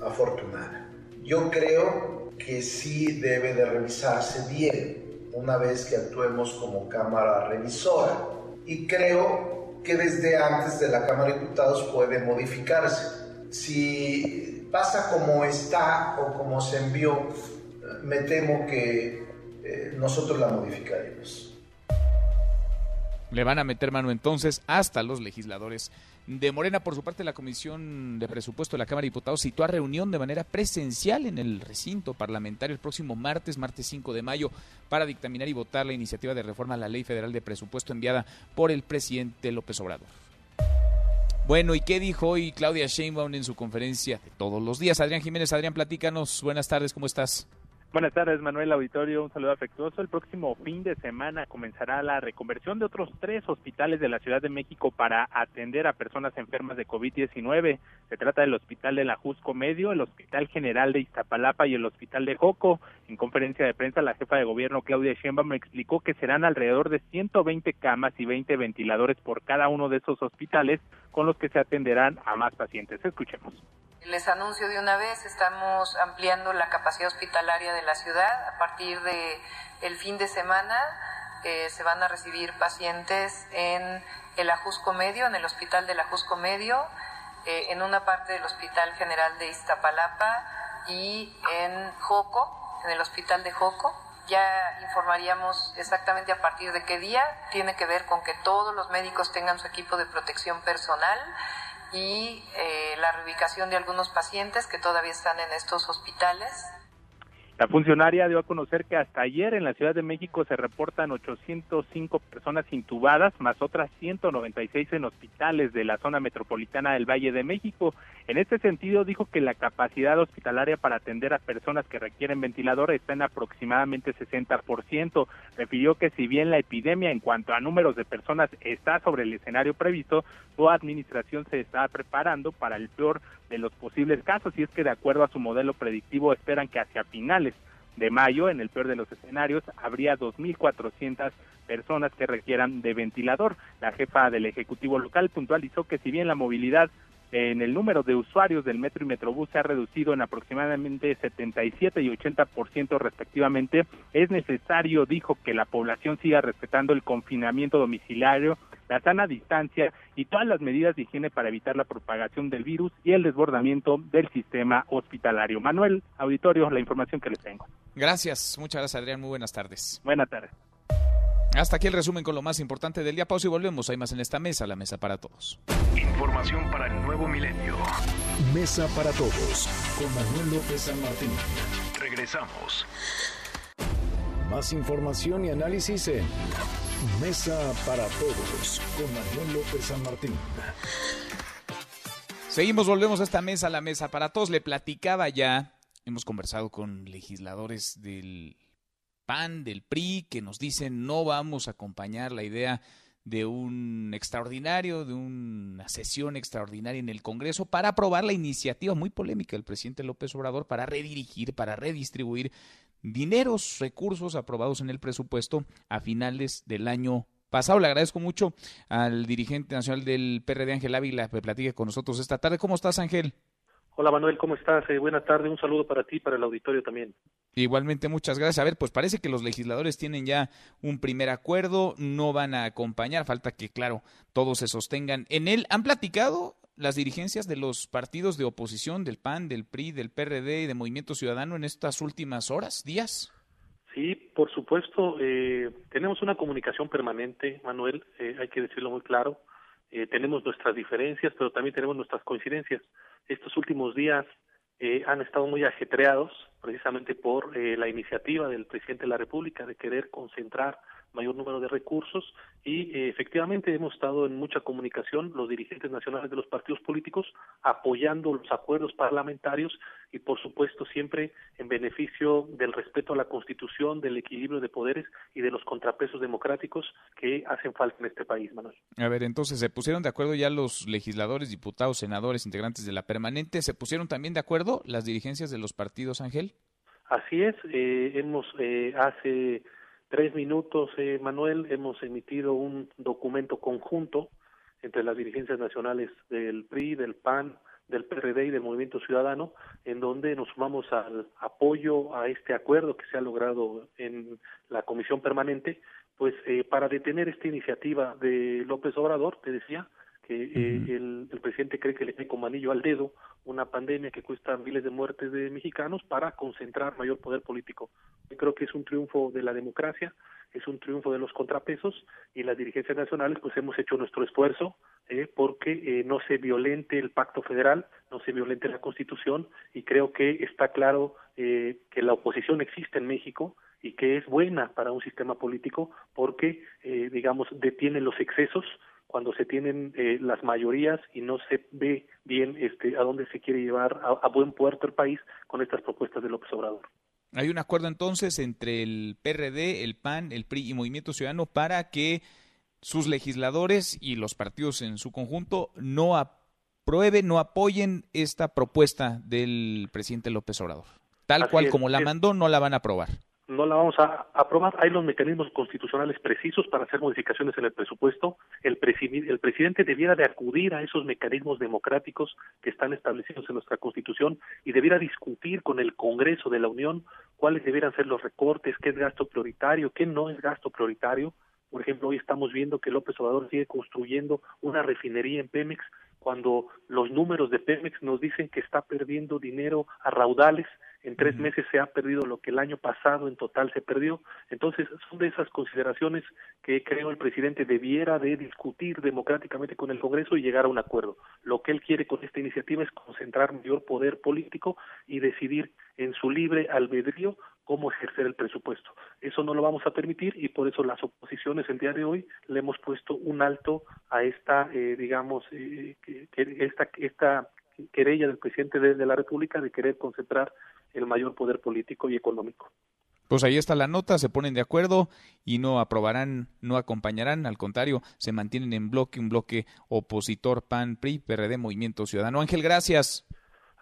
[SPEAKER 19] afortunada. Yo creo que sí debe de revisarse bien una vez que actuemos como Cámara Revisora. Y creo que desde antes de la Cámara de Diputados puede modificarse. Si pasa como está o como se envió, me temo que eh, nosotros la modificaremos.
[SPEAKER 3] Le van a meter mano entonces hasta los legisladores de Morena. Por su parte, la Comisión de Presupuesto de la Cámara de Diputados citó a reunión de manera presencial en el recinto parlamentario el próximo martes, martes 5 de mayo, para dictaminar y votar la iniciativa de reforma a la Ley Federal de Presupuesto enviada por el presidente López Obrador. Bueno, ¿y qué dijo hoy Claudia Sheinbaum en su conferencia de todos los días? Adrián Jiménez, Adrián, platícanos. Buenas tardes, ¿cómo estás?
[SPEAKER 50] Buenas tardes, Manuel Auditorio. Un saludo afectuoso. El próximo fin de semana comenzará la reconversión de otros tres hospitales de la Ciudad de México para atender a personas enfermas de COVID-19. Se trata del Hospital de la Jusco Medio, el Hospital General de Iztapalapa y el Hospital de Joco. En conferencia de prensa, la jefa de gobierno, Claudia Sheinbaum, explicó que serán alrededor de 120 camas y 20 ventiladores por cada uno de esos hospitales con los que se atenderán a más pacientes. Escuchemos.
[SPEAKER 51] Les anuncio de una vez, estamos ampliando la capacidad hospitalaria de la ciudad. A partir de el fin de semana eh, se van a recibir pacientes en el Ajusco Medio, en el Hospital del Ajusco Medio, eh, en una parte del Hospital General de Iztapalapa y en Joco, en el Hospital de Joco. Ya informaríamos exactamente a partir de qué día. Tiene que ver con que todos los médicos tengan su equipo de protección personal y eh, la reubicación de algunos pacientes que todavía están en estos hospitales.
[SPEAKER 50] La funcionaria dio a conocer que hasta ayer en la Ciudad de México se reportan 805 personas intubadas, más otras 196 en hospitales de la zona metropolitana del Valle de México. En este sentido, dijo que la capacidad hospitalaria para atender a personas que requieren ventilador está en aproximadamente 60%. Refirió que si bien la epidemia en cuanto a números de personas está sobre el escenario previsto, su administración se está preparando para el peor de los posibles casos y es que de acuerdo a su modelo predictivo esperan que hacia finales de mayo, en el peor de los escenarios, habría 2.400 personas que requieran de ventilador. La jefa del Ejecutivo local puntualizó que si bien la movilidad en el número de usuarios del metro y metrobús se ha reducido en aproximadamente 77 y 80% respectivamente, es necesario, dijo, que la población siga respetando el confinamiento domiciliario, la sana distancia y todas las medidas de higiene para evitar la propagación del virus y el desbordamiento del sistema hospitalario. Manuel, auditorio, la información que les tengo.
[SPEAKER 3] Gracias, muchas gracias Adrián, muy buenas tardes.
[SPEAKER 50] Buenas tardes.
[SPEAKER 3] Hasta aquí el resumen con lo más importante del día. Pausa y volvemos. Hay más en esta mesa, la mesa para todos.
[SPEAKER 16] Información para el nuevo milenio. Mesa para todos con Manuel López San Martín. Regresamos. Más información y análisis en Mesa para todos con Manuel López San Martín.
[SPEAKER 3] Seguimos, volvemos a esta mesa, la mesa para todos. Le platicaba ya, hemos conversado con legisladores del PAN, del PRI, que nos dicen no vamos a acompañar la idea de un extraordinario, de una sesión extraordinaria en el Congreso para aprobar la iniciativa muy polémica del presidente López Obrador para redirigir, para redistribuir dineros, recursos aprobados en el presupuesto a finales del año pasado. Le agradezco mucho al dirigente nacional del PRD, Ángel Ávila, que platique con nosotros esta tarde. ¿Cómo estás, Ángel?
[SPEAKER 52] Hola Manuel, ¿cómo estás? Eh, buenas tardes, un saludo para ti y para el auditorio también.
[SPEAKER 3] Igualmente, muchas gracias. A ver, pues parece que los legisladores tienen ya un primer acuerdo, no van a acompañar, falta que, claro, todos se sostengan en él. ¿Han platicado las dirigencias de los partidos de oposición, del PAN, del PRI, del PRD y de Movimiento Ciudadano en estas últimas horas, días?
[SPEAKER 52] Sí, por supuesto. Eh, tenemos una comunicación permanente, Manuel, eh, hay que decirlo muy claro. Eh, tenemos nuestras diferencias, pero también tenemos nuestras coincidencias. Estos últimos días eh, han estado muy ajetreados precisamente por eh, la iniciativa del presidente de la República de querer concentrar mayor número de recursos y eh, efectivamente hemos estado en mucha comunicación los dirigentes nacionales de los partidos políticos apoyando los acuerdos parlamentarios y por supuesto siempre en beneficio del respeto a la Constitución, del equilibrio de poderes y de los contrapesos democráticos que hacen falta en este país, Manuel.
[SPEAKER 3] A ver, entonces se pusieron de acuerdo ya los legisladores, diputados, senadores, integrantes de la permanente, ¿se pusieron también de acuerdo las dirigencias de los partidos, Ángel?
[SPEAKER 52] Así es, eh, hemos eh, hace tres minutos, eh, Manuel, hemos emitido un documento conjunto entre las dirigencias nacionales del PRI, del PAN, del PRD y del Movimiento Ciudadano, en donde nos sumamos al apoyo a este acuerdo que se ha logrado en la Comisión Permanente, pues eh, para detener esta iniciativa de López Obrador, te decía, que eh, el, el, presidente cree que le cae como anillo al dedo una pandemia que cuesta miles de muertes de mexicanos para concentrar mayor poder político. Yo creo que es un triunfo de la democracia, es un triunfo de los contrapesos y las dirigencias nacionales pues hemos hecho nuestro esfuerzo eh, porque eh, no se violente el pacto federal, no se violente la constitución y creo que está claro eh, que la oposición existe en México y que es buena para un sistema político porque, eh, digamos, detiene los excesos, cuando se tienen eh, las mayorías y no se ve bien este, a dónde se quiere llevar a, a, buen puerto el país con estas propuestas de López Obrador.
[SPEAKER 3] Hay un acuerdo entonces entre el PRD, el PAN, el PRI y Movimiento Ciudadano para que sus legisladores y los partidos en su conjunto no aprueben, no apoyen esta propuesta del presidente López Obrador. Tal Así cual es, como la mandó, no la van a aprobar
[SPEAKER 52] no la vamos a aprobar. Hay los mecanismos constitucionales precisos para hacer modificaciones en el presupuesto. El, el presidente debiera de acudir a esos mecanismos democráticos que están establecidos en nuestra Constitución y debiera discutir con el Congreso de la Unión cuáles debieran ser los recortes, qué es gasto prioritario, qué no es gasto prioritario. Por ejemplo, hoy estamos viendo que López Obrador sigue construyendo una refinería en Pemex cuando los números de Pemex nos dicen que está perdiendo dinero a raudales en tres meses se ha perdido lo que el año pasado en total se perdió. Entonces, son de esas consideraciones que creo el presidente debiera de discutir democráticamente con el Congreso y llegar a un acuerdo. Lo que él quiere con esta iniciativa es concentrar mayor poder político y decidir en su libre albedrío cómo ejercer el presupuesto. Eso no lo vamos a permitir y por eso las oposiciones el día de hoy le hemos puesto un alto a esta, eh, digamos, eh, que, que esta, esta querella del presidente de, de la República de querer concentrar el mayor poder político y económico.
[SPEAKER 3] Pues ahí está la nota, se ponen de acuerdo y no aprobarán, no acompañarán, al contrario, se mantienen en bloque, un bloque opositor PAN, PRI, PRD, Movimiento Ciudadano. Ángel, gracias.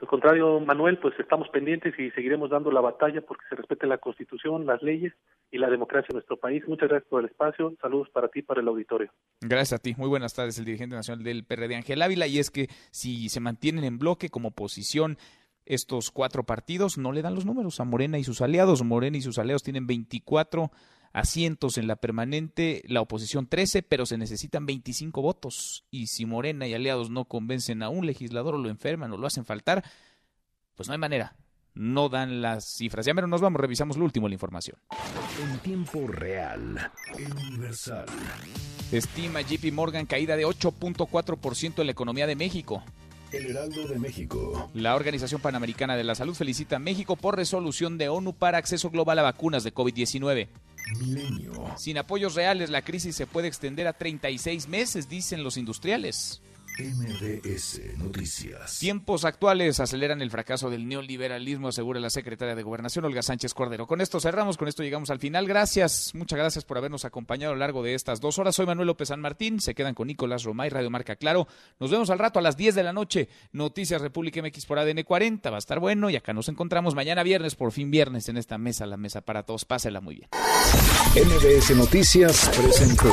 [SPEAKER 52] Al contrario, Manuel, pues estamos pendientes y seguiremos dando la batalla porque se respete la Constitución, las leyes y la democracia en nuestro país. Muchas gracias por el espacio. Saludos para ti, para el auditorio.
[SPEAKER 3] Gracias a ti. Muy buenas tardes, el dirigente nacional del PRD, Ángel Ávila. Y es que si se mantienen en bloque como oposición, estos cuatro partidos no le dan los números a Morena y sus aliados. Morena y sus aliados tienen 24 asientos en la permanente, la oposición 13, pero se necesitan 25 votos. Y si Morena y aliados no convencen a un legislador o lo enferman o lo hacen faltar, pues no hay manera. No dan las cifras. Ya menos nos vamos, revisamos lo último la información.
[SPEAKER 16] En tiempo real, universal.
[SPEAKER 3] Estima JP Morgan caída de 8.4% en la economía de México.
[SPEAKER 16] El Heraldo de México.
[SPEAKER 3] La Organización Panamericana de la Salud felicita a México por resolución de ONU para acceso global a vacunas de COVID-19.
[SPEAKER 16] Milenio.
[SPEAKER 3] Sin apoyos reales, la crisis se puede extender a 36 meses, dicen los industriales.
[SPEAKER 16] MBS Noticias.
[SPEAKER 3] Tiempos actuales aceleran el fracaso del neoliberalismo, asegura la secretaria de Gobernación, Olga Sánchez Cordero. Con esto cerramos, con esto llegamos al final. Gracias, muchas gracias por habernos acompañado a lo largo de estas dos horas. Soy Manuel López San Martín, se quedan con Nicolás Romay, Radio Marca Claro. Nos vemos al rato a las 10 de la noche. Noticias República MX por ADN 40, va a estar bueno y acá nos encontramos mañana viernes, por fin viernes, en esta mesa, la mesa para todos. Pásela muy bien.
[SPEAKER 16] MBS Noticias presentó